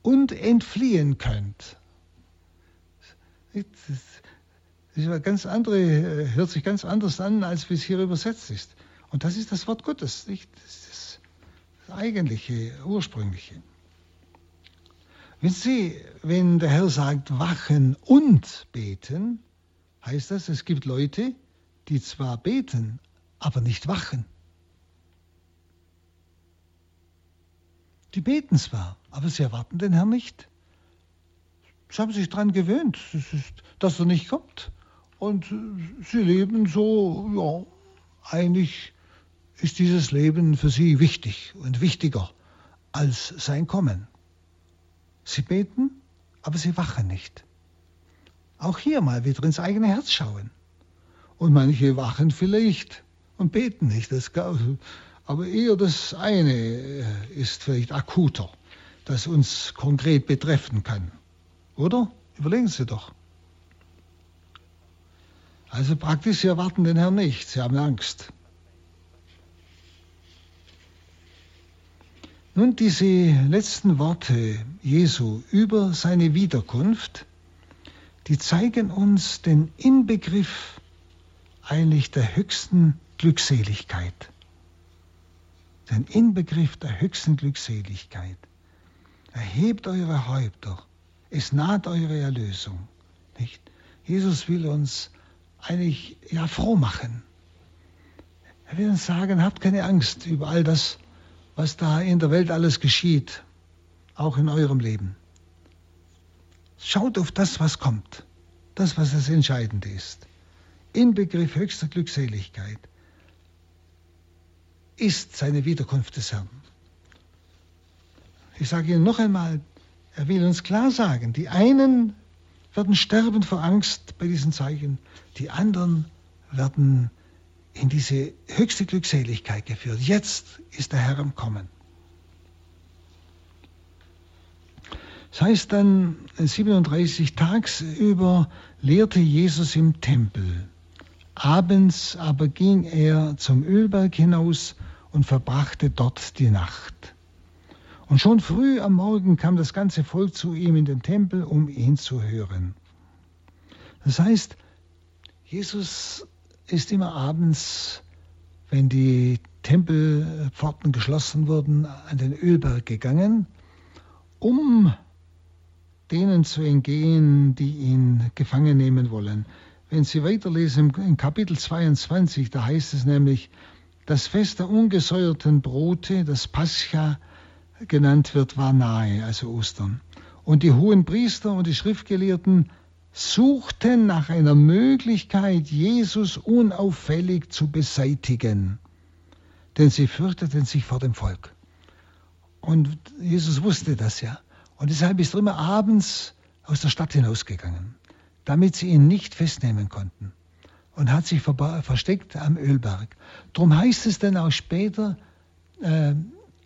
und entfliehen könnt. Das ist ganz andere, hört sich ganz anders an, als wie es hier übersetzt ist. Und das ist das Wort Gottes, nicht? Das ist das eigentliche, ursprüngliche. Wenn Sie, wenn der Herr sagt, wachen und beten, heißt das, es gibt Leute, die zwar beten, aber nicht wachen. Die beten zwar, aber sie erwarten den Herrn nicht. Sie haben sich daran gewöhnt, dass er nicht kommt. Und sie leben so, ja, eigentlich ist dieses Leben für sie wichtig und wichtiger als sein Kommen. Sie beten, aber sie wachen nicht. Auch hier mal wieder ins eigene Herz schauen. Und manche wachen vielleicht und beten nicht. Das, aber eher das eine äh, ist vielleicht akuter, das uns konkret betreffen kann. Oder? Überlegen Sie doch. Also praktisch, Sie erwarten den Herrn nicht, Sie haben Angst. Nun, diese letzten Worte Jesu über seine Wiederkunft, die zeigen uns den Inbegriff eigentlich der höchsten Glückseligkeit den Inbegriff der höchsten Glückseligkeit. Erhebt eure Häupter, es naht eure Erlösung. Nicht? Jesus will uns eigentlich ja froh machen. Er will uns sagen, habt keine Angst über all das, was da in der Welt alles geschieht, auch in eurem Leben. Schaut auf das, was kommt, das, was das Entscheidende ist. Inbegriff höchster Glückseligkeit ist seine Wiederkunft des Herrn. Ich sage Ihnen noch einmal, er will uns klar sagen, die einen werden sterben vor Angst bei diesen Zeichen, die anderen werden in diese höchste Glückseligkeit geführt. Jetzt ist der Herr am Kommen. Das heißt dann, 37 tagsüber lehrte Jesus im Tempel. Abends aber ging er zum Ölberg hinaus und verbrachte dort die Nacht. Und schon früh am Morgen kam das ganze Volk zu ihm in den Tempel, um ihn zu hören. Das heißt, Jesus ist immer abends, wenn die Tempelpforten geschlossen wurden, an den Ölberg gegangen, um denen zu entgehen, die ihn gefangen nehmen wollen. Wenn Sie weiterlesen im Kapitel 22, da heißt es nämlich, das Fest der ungesäuerten Brote, das Pascha genannt wird, war nahe, also Ostern. Und die hohen Priester und die Schriftgelehrten suchten nach einer Möglichkeit, Jesus unauffällig zu beseitigen, denn sie fürchteten sich vor dem Volk. Und Jesus wusste das ja. Und deshalb ist er immer abends aus der Stadt hinausgegangen damit sie ihn nicht festnehmen konnten und hat sich versteckt am Ölberg. Darum heißt es dann auch später, äh,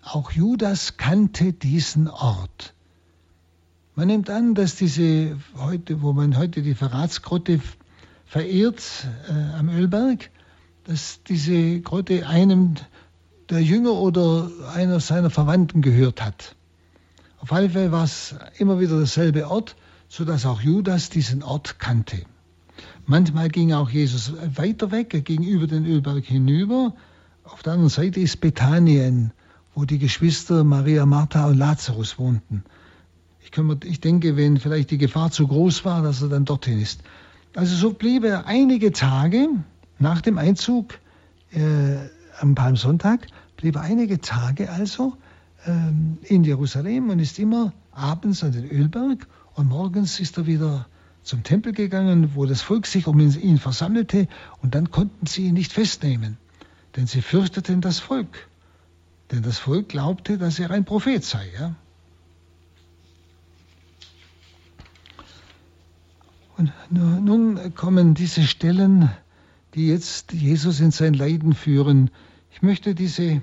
auch Judas kannte diesen Ort. Man nimmt an, dass diese heute, wo man heute die Verratsgrotte verehrt äh, am Ölberg, dass diese Grotte einem der Jünger oder einer seiner Verwandten gehört hat. Auf alle Fälle war es immer wieder derselbe Ort sodass auch Judas diesen Ort kannte. Manchmal ging auch Jesus weiter weg, er ging über den Ölberg hinüber. Auf der anderen Seite ist Bethanien, wo die Geschwister Maria, Martha und Lazarus wohnten. Ich, mir, ich denke, wenn vielleicht die Gefahr zu groß war, dass er dann dorthin ist. Also so blieb er einige Tage nach dem Einzug äh, am Palmsonntag, blieb er einige Tage also äh, in Jerusalem und ist immer abends an den Ölberg und morgens ist er wieder zum Tempel gegangen, wo das Volk sich um ihn versammelte, und dann konnten sie ihn nicht festnehmen, denn sie fürchteten das Volk. Denn das Volk glaubte, dass er ein Prophet sei. Ja? Und nun kommen diese Stellen, die jetzt Jesus in sein Leiden führen. Ich möchte diese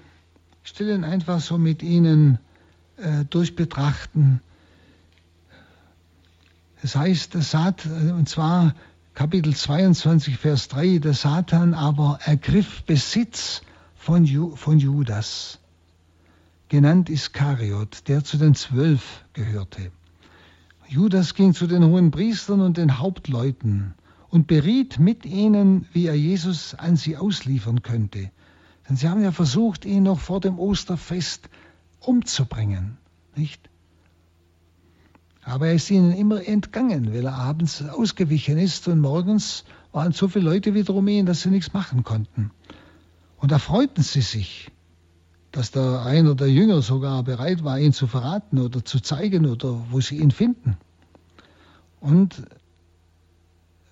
Stellen einfach so mit Ihnen äh, durchbetrachten. Das heißt, es sagt, und zwar Kapitel 22, Vers 3, der Satan aber ergriff Besitz von, Ju, von Judas, genannt Iskariot, der zu den Zwölf gehörte. Judas ging zu den hohen Priestern und den Hauptleuten und beriet mit ihnen, wie er Jesus an sie ausliefern könnte. Denn sie haben ja versucht, ihn noch vor dem Osterfest umzubringen, nicht? Aber er ist ihnen immer entgangen, weil er abends ausgewichen ist und morgens waren so viele Leute wieder um ihn, dass sie nichts machen konnten. Und da freuten sie sich, dass der einer der Jünger sogar bereit war, ihn zu verraten oder zu zeigen oder wo sie ihn finden. Und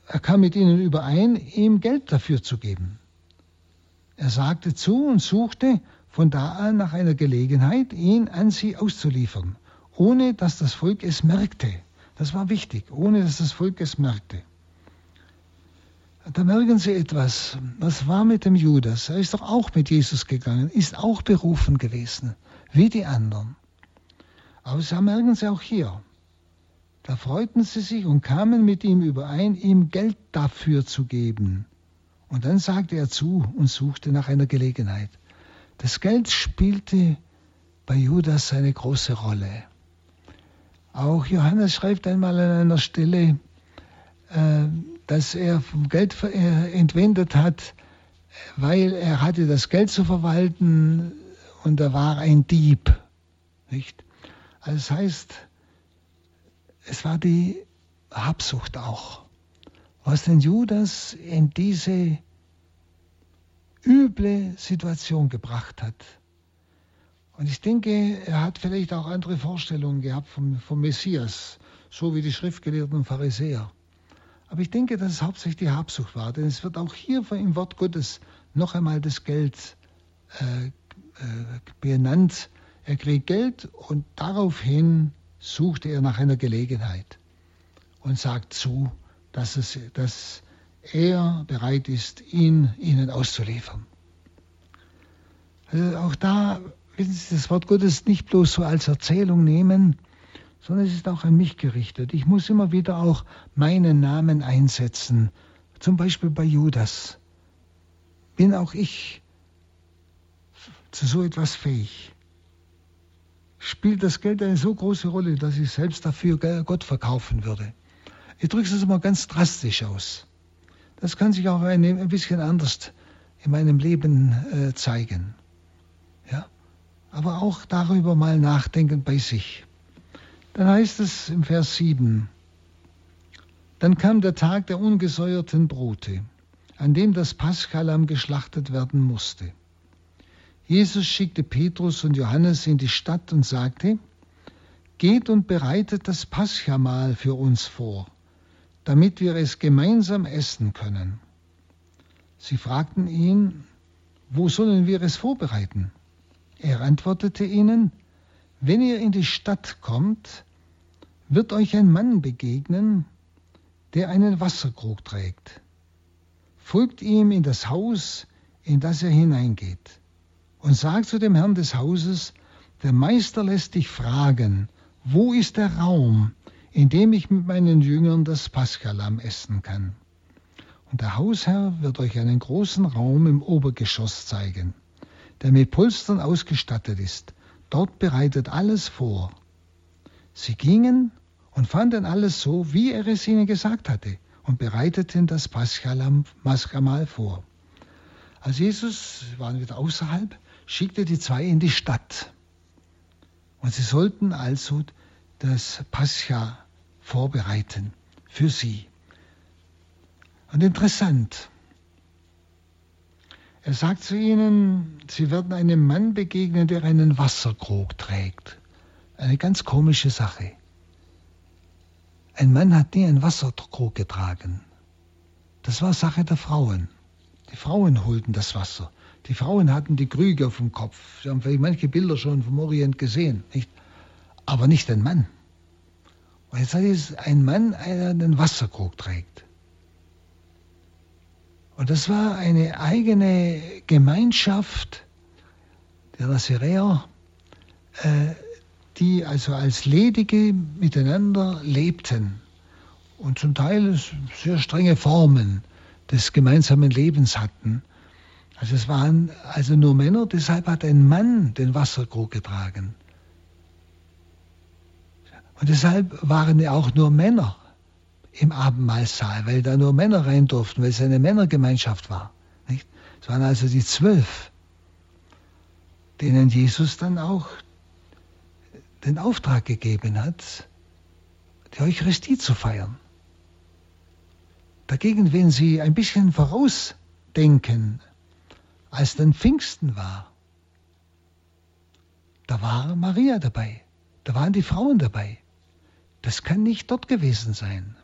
er kam mit ihnen überein, ihm Geld dafür zu geben. Er sagte zu und suchte von da an nach einer Gelegenheit, ihn an sie auszuliefern, ohne dass das Volk es merkte. Das war wichtig, ohne dass das Volk es merkte. Da merken Sie etwas. Was war mit dem Judas? Er ist doch auch mit Jesus gegangen, ist auch berufen gewesen, wie die anderen. Aber da merken Sie auch hier. Da freuten sie sich und kamen mit ihm überein, ihm Geld dafür zu geben. Und dann sagte er zu und suchte nach einer Gelegenheit. Das Geld spielte bei Judas eine große Rolle. Auch Johannes schreibt einmal an einer Stelle, äh, dass er vom Geld äh, entwendet hat, weil er hatte das Geld zu verwalten und er war ein Dieb. Nicht? Also das heißt, es war die Habsucht auch, was den Judas in diese üble Situation gebracht hat. Und ich denke, er hat vielleicht auch andere Vorstellungen gehabt vom, vom Messias, so wie die Schriftgelehrten und Pharisäer. Aber ich denke, dass es hauptsächlich die Habsucht war, denn es wird auch hier im Wort Gottes noch einmal das Geld äh, äh, benannt. Er kriegt Geld und daraufhin suchte er nach einer Gelegenheit und sagt zu, dass, es, dass er bereit ist, ihn ihnen auszuliefern. Also auch da will Sie das Wort Gottes nicht bloß so als Erzählung nehmen, sondern es ist auch an mich gerichtet. Ich muss immer wieder auch meinen Namen einsetzen, zum Beispiel bei Judas. Bin auch ich zu so etwas fähig? spielt das Geld eine so große Rolle, dass ich selbst dafür Gott verkaufen würde. Ich drücke es mal ganz drastisch aus. Das kann sich auch ein, bisschen anders in meinem Leben äh, zeigen. Ja? Aber auch darüber mal nachdenken bei sich. Dann heißt es im Vers 7, dann kam der Tag der ungesäuerten Brote, an dem das Paschalamm geschlachtet werden musste. Jesus schickte Petrus und Johannes in die Stadt und sagte, Geht und bereitet das Paschamal für uns vor, damit wir es gemeinsam essen können. Sie fragten ihn, wo sollen wir es vorbereiten? Er antwortete ihnen, wenn ihr in die Stadt kommt, wird euch ein Mann begegnen, der einen Wasserkrug trägt. Folgt ihm in das Haus, in das er hineingeht und sag zu dem Herrn des Hauses, der Meister lässt dich fragen, wo ist der Raum, in dem ich mit meinen Jüngern das Paschalamm essen kann? Und der Hausherr wird euch einen großen Raum im Obergeschoss zeigen, der mit Polstern ausgestattet ist. Dort bereitet alles vor. Sie gingen und fanden alles so, wie er es ihnen gesagt hatte, und bereiteten das Paschalamm Maskamal vor. Als Jesus, waren wieder außerhalb, schickte die zwei in die Stadt. Und sie sollten also das Pascha vorbereiten für sie. Und interessant, er sagt zu ihnen, sie werden einem Mann begegnen, der einen Wasserkrug trägt. Eine ganz komische Sache. Ein Mann hat nie einen Wasserkrug getragen. Das war Sache der Frauen. Die Frauen holten das Wasser. Die Frauen hatten die Krüge auf dem Kopf. Sie haben vielleicht manche Bilder schon vom Orient gesehen, nicht? aber nicht ein Mann. Und jetzt ist ein Mann, der einen Wasserkrug trägt. Und das war eine eigene Gemeinschaft der Naziräer, äh, die also als Ledige miteinander lebten und zum Teil sehr strenge Formen des gemeinsamen Lebens hatten. Also es waren also nur Männer, deshalb hat ein Mann den Wasserkrug getragen. Und deshalb waren ja auch nur Männer im Abendmahlsaal, weil da nur Männer rein durften, weil es eine Männergemeinschaft war. Nicht? Es waren also die zwölf, denen Jesus dann auch den Auftrag gegeben hat, die Eucharistie zu feiern. Dagegen, wenn Sie ein bisschen vorausdenken, als dann Pfingsten war, da war Maria dabei, da waren die Frauen dabei. Das kann nicht dort gewesen sein.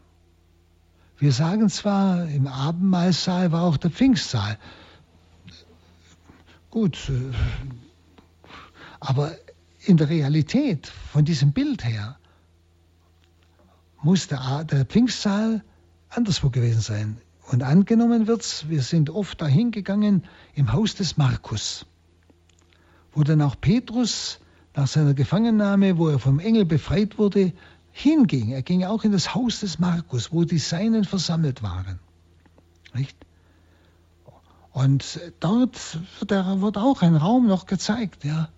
Wir sagen zwar, im Abendmahlsaal war auch der Pfingstsaal. Gut, äh, aber in der Realität, von diesem Bild her, muss der, der Pfingstsaal anderswo gewesen sein. Und angenommen wird's, wir sind oft dahin gegangen im Haus des Markus, wo dann auch Petrus nach seiner Gefangennahme, wo er vom Engel befreit wurde, hinging. Er ging auch in das Haus des Markus, wo die Seinen versammelt waren. Nicht? Und dort wird, auch ein Raum noch gezeigt, ja.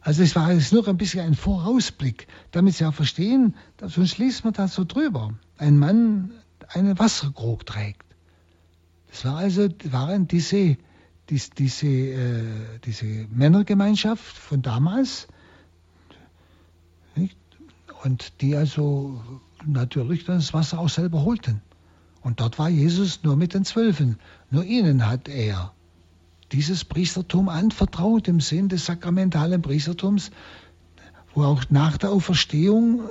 Also es war jetzt nur ein bisschen ein Vorausblick, damit Sie auch verstehen, sonst liest man da so drüber. Ein Mann einen Wasserkrug trägt. Das war also, waren diese, diese, diese, äh, diese Männergemeinschaft von damals? Und die also natürlich das Wasser auch selber holten. Und dort war Jesus nur mit den Zwölfen. Nur ihnen hat er dieses Priestertum anvertraut im Sinn des sakramentalen Priestertums, wo auch nach der Auferstehung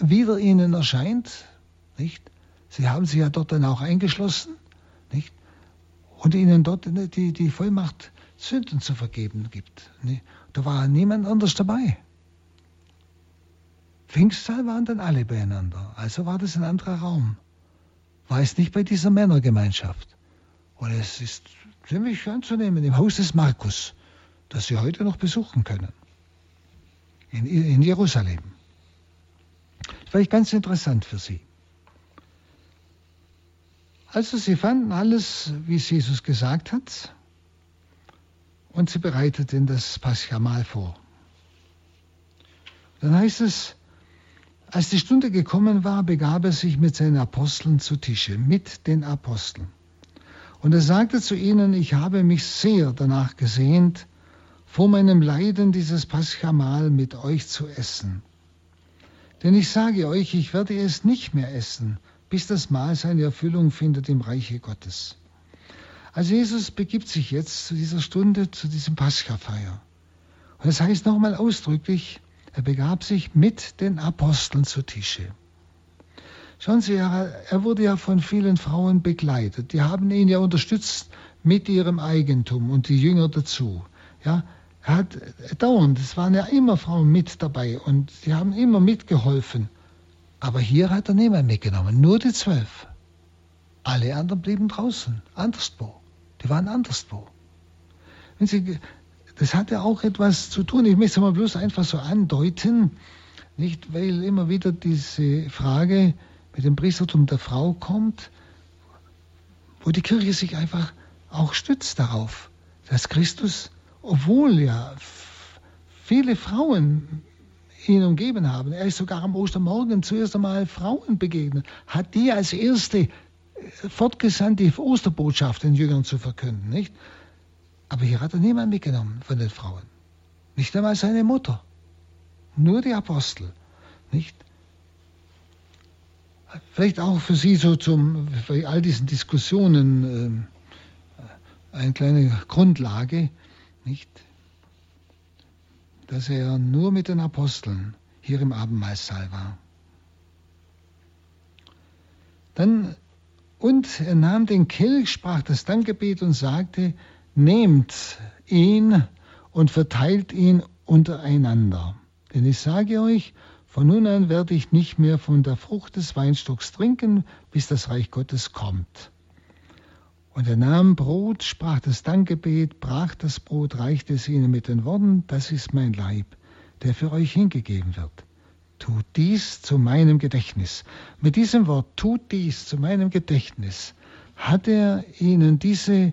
wieder ihnen erscheint, nicht? Sie haben sich ja dort dann auch eingeschlossen, nicht? Und ihnen dort die, die Vollmacht, Sünden zu vergeben gibt. Nicht? Da war niemand anders dabei. Pfingstsaal waren dann alle beieinander. Also war das ein anderer Raum. War es nicht bei dieser Männergemeinschaft. Und es ist ziemlich anzunehmen im Haus des Markus, das Sie heute noch besuchen können. In, in Jerusalem. Vielleicht ganz interessant für Sie. Also sie fanden alles, wie es Jesus gesagt hat, und sie bereiteten das Paschamal vor. Dann heißt es, als die Stunde gekommen war, begab er sich mit seinen Aposteln zu Tische, mit den Aposteln. Und er sagte zu ihnen, ich habe mich sehr danach gesehnt, vor meinem Leiden dieses Paschamal mit euch zu essen. Denn ich sage euch, ich werde es nicht mehr essen, bis das Mahl seine Erfüllung findet im Reiche Gottes. Also Jesus begibt sich jetzt zu dieser Stunde, zu diesem Paschafeier. Und das heißt nochmal ausdrücklich, er begab sich mit den Aposteln zu Tische. Schauen Sie, er, wurde ja von vielen Frauen begleitet. Die haben ihn ja unterstützt mit ihrem Eigentum und die Jünger dazu. Ja, er hat dauernd, es waren ja immer Frauen mit dabei und die haben immer mitgeholfen. Aber hier hat er niemand mitgenommen, nur die zwölf. Alle anderen blieben draußen, anderswo. Die waren anderswo. Wenn Sie, das hat ja auch etwas zu tun. Ich möchte es mal bloß einfach so andeuten, nicht, weil immer wieder diese Frage, mit dem Priestertum der Frau kommt, wo die Kirche sich einfach auch stützt darauf, dass Christus, obwohl ja viele Frauen ihn umgeben haben, er ist sogar am Ostermorgen zuerst einmal Frauen begegnet, hat die als erste äh, fortgesandt, die Osterbotschaft den Jüngern zu verkünden, nicht? Aber hier hat er niemanden mitgenommen von den Frauen. Nicht einmal seine Mutter. Nur die Apostel, nicht? vielleicht auch für Sie so zum, bei all diesen Diskussionen äh, eine kleine Grundlage, nicht? Dass er nur mit den Aposteln hier im Abendmahlsaal war. Dann, und er nahm den Kelch, sprach das Dankgebet und sagte, nehmt ihn und verteilt ihn untereinander. Denn ich sage euch, von nun an werde ich nicht mehr von der Frucht des Weinstocks trinken, bis das Reich Gottes kommt. Und er nahm Brot, sprach das Dankgebet, brach das Brot, reichte es ihnen mit den Worten, das ist mein Leib, der für euch hingegeben wird. Tut dies zu meinem Gedächtnis. Mit diesem Wort, tut dies zu meinem Gedächtnis, hat er ihnen diese,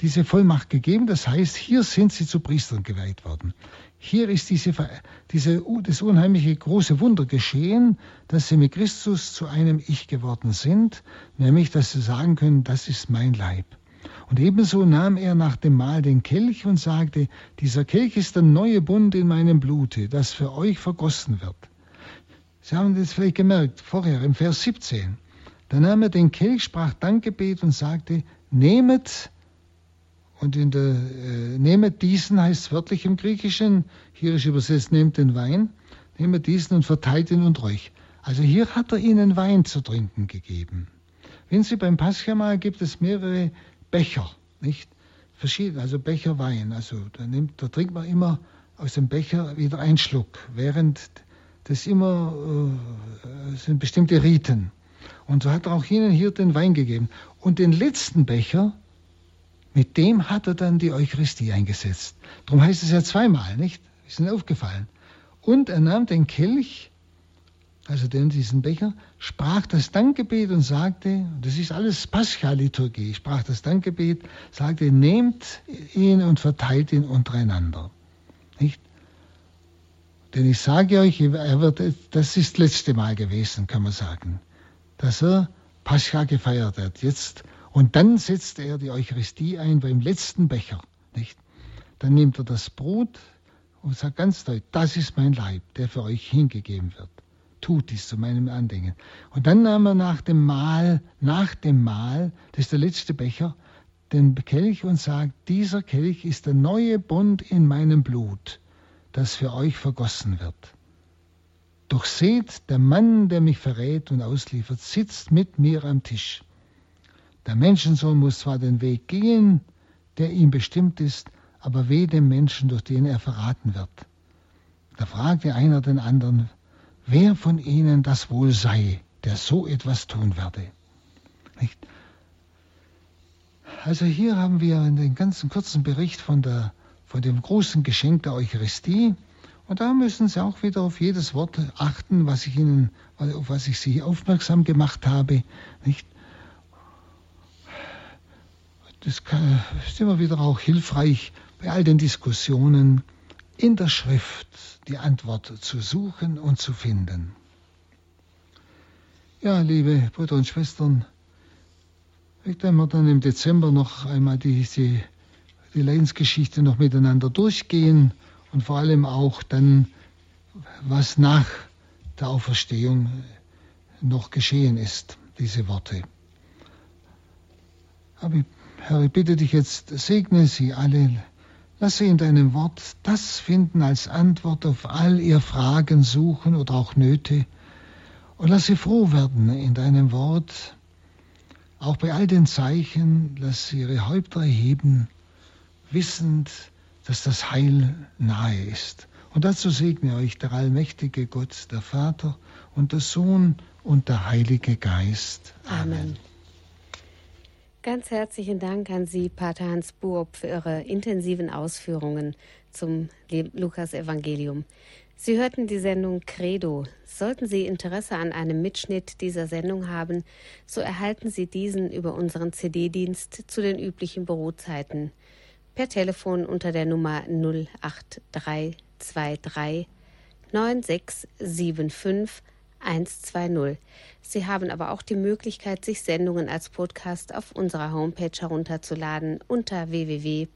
diese Vollmacht gegeben. Das heißt, hier sind sie zu Priestern geweiht worden. Hier ist diese, diese, das unheimliche große Wunder geschehen, dass sie mit Christus zu einem Ich geworden sind, nämlich dass sie sagen können, das ist mein Leib. Und ebenso nahm er nach dem Mahl den Kelch und sagte, dieser Kelch ist der neue Bund in meinem Blute, das für euch vergossen wird. Sie haben das vielleicht gemerkt, vorher im Vers 17. Da nahm er den Kelch, sprach Dankgebet und sagte, nehmet, und in der, äh, nehmet diesen heißt wörtlich im Griechischen, hier ist übersetzt, nehmt den Wein, nehmet diesen und verteilt ihn unter euch. Also hier hat er ihnen Wein zu trinken gegeben. Wenn Sie beim Paschamal gibt es mehrere Becher, nicht? Verschiedene, also Becher Wein. Also da, nimmt, da trinkt man immer aus dem Becher wieder einen Schluck, während das immer äh, sind bestimmte Riten. Und so hat er auch ihnen hier den Wein gegeben. Und den letzten Becher, mit dem hat er dann die Eucharistie eingesetzt. Darum heißt es ja zweimal, nicht? Ist Ihnen aufgefallen. Und er nahm den Kelch, also den, diesen Becher, sprach das Dankgebet und sagte, das ist alles Pascha-Liturgie, sprach das Dankgebet, sagte, nehmt ihn und verteilt ihn untereinander. Nicht? Denn ich sage euch, er wird, das ist das letzte Mal gewesen, kann man sagen, dass er Pascha gefeiert hat. Jetzt, und dann setzt er die Eucharistie ein beim letzten Becher. Nicht? Dann nimmt er das Brot und sagt ganz deutlich, das ist mein Leib, der für euch hingegeben wird. Tut dies zu meinem Andenken. Und dann nahm er nach dem Mahl, nach dem Mahl, das ist der letzte Becher, den Kelch und sagt, dieser Kelch ist der neue Bund in meinem Blut das für euch vergossen wird. Doch seht, der Mann, der mich verrät und ausliefert, sitzt mit mir am Tisch. Der Menschensohn muss zwar den Weg gehen, der ihm bestimmt ist, aber weh dem Menschen, durch den er verraten wird. Da fragte einer den anderen, wer von ihnen das wohl sei, der so etwas tun werde. Nicht? Also hier haben wir einen ganzen kurzen Bericht von der von dem großen Geschenk der Eucharistie. Und da müssen Sie auch wieder auf jedes Wort achten, was ich Ihnen, auf was ich Sie aufmerksam gemacht habe. Nicht? Das ist immer wieder auch hilfreich, bei all den Diskussionen in der Schrift die Antwort zu suchen und zu finden. Ja, liebe Brüder und Schwestern, wenn wir dann im Dezember noch einmal diese die Leidensgeschichte noch miteinander durchgehen und vor allem auch dann, was nach der Auferstehung noch geschehen ist, diese Worte. Aber Herr, ich bitte dich jetzt, segne sie alle, lasse in deinem Wort das finden als Antwort auf all ihr Fragen, Suchen oder auch Nöte und lass sie froh werden in deinem Wort, auch bei all den Zeichen, lass sie ihre Häupter erheben wissend, dass das Heil nahe ist. Und dazu segne euch der allmächtige Gott, der Vater und der Sohn und der Heilige Geist. Amen. Amen. Ganz herzlichen Dank an Sie, Pater Hans Buob, für Ihre intensiven Ausführungen zum Lukas-Evangelium. Sie hörten die Sendung Credo. Sollten Sie Interesse an einem Mitschnitt dieser Sendung haben, so erhalten Sie diesen über unseren CD-Dienst zu den üblichen Bürozeiten per Telefon unter der Nummer 08323 9675 120. Sie haben aber auch die Möglichkeit, sich Sendungen als Podcast auf unserer Homepage herunterzuladen unter www.horeb.org.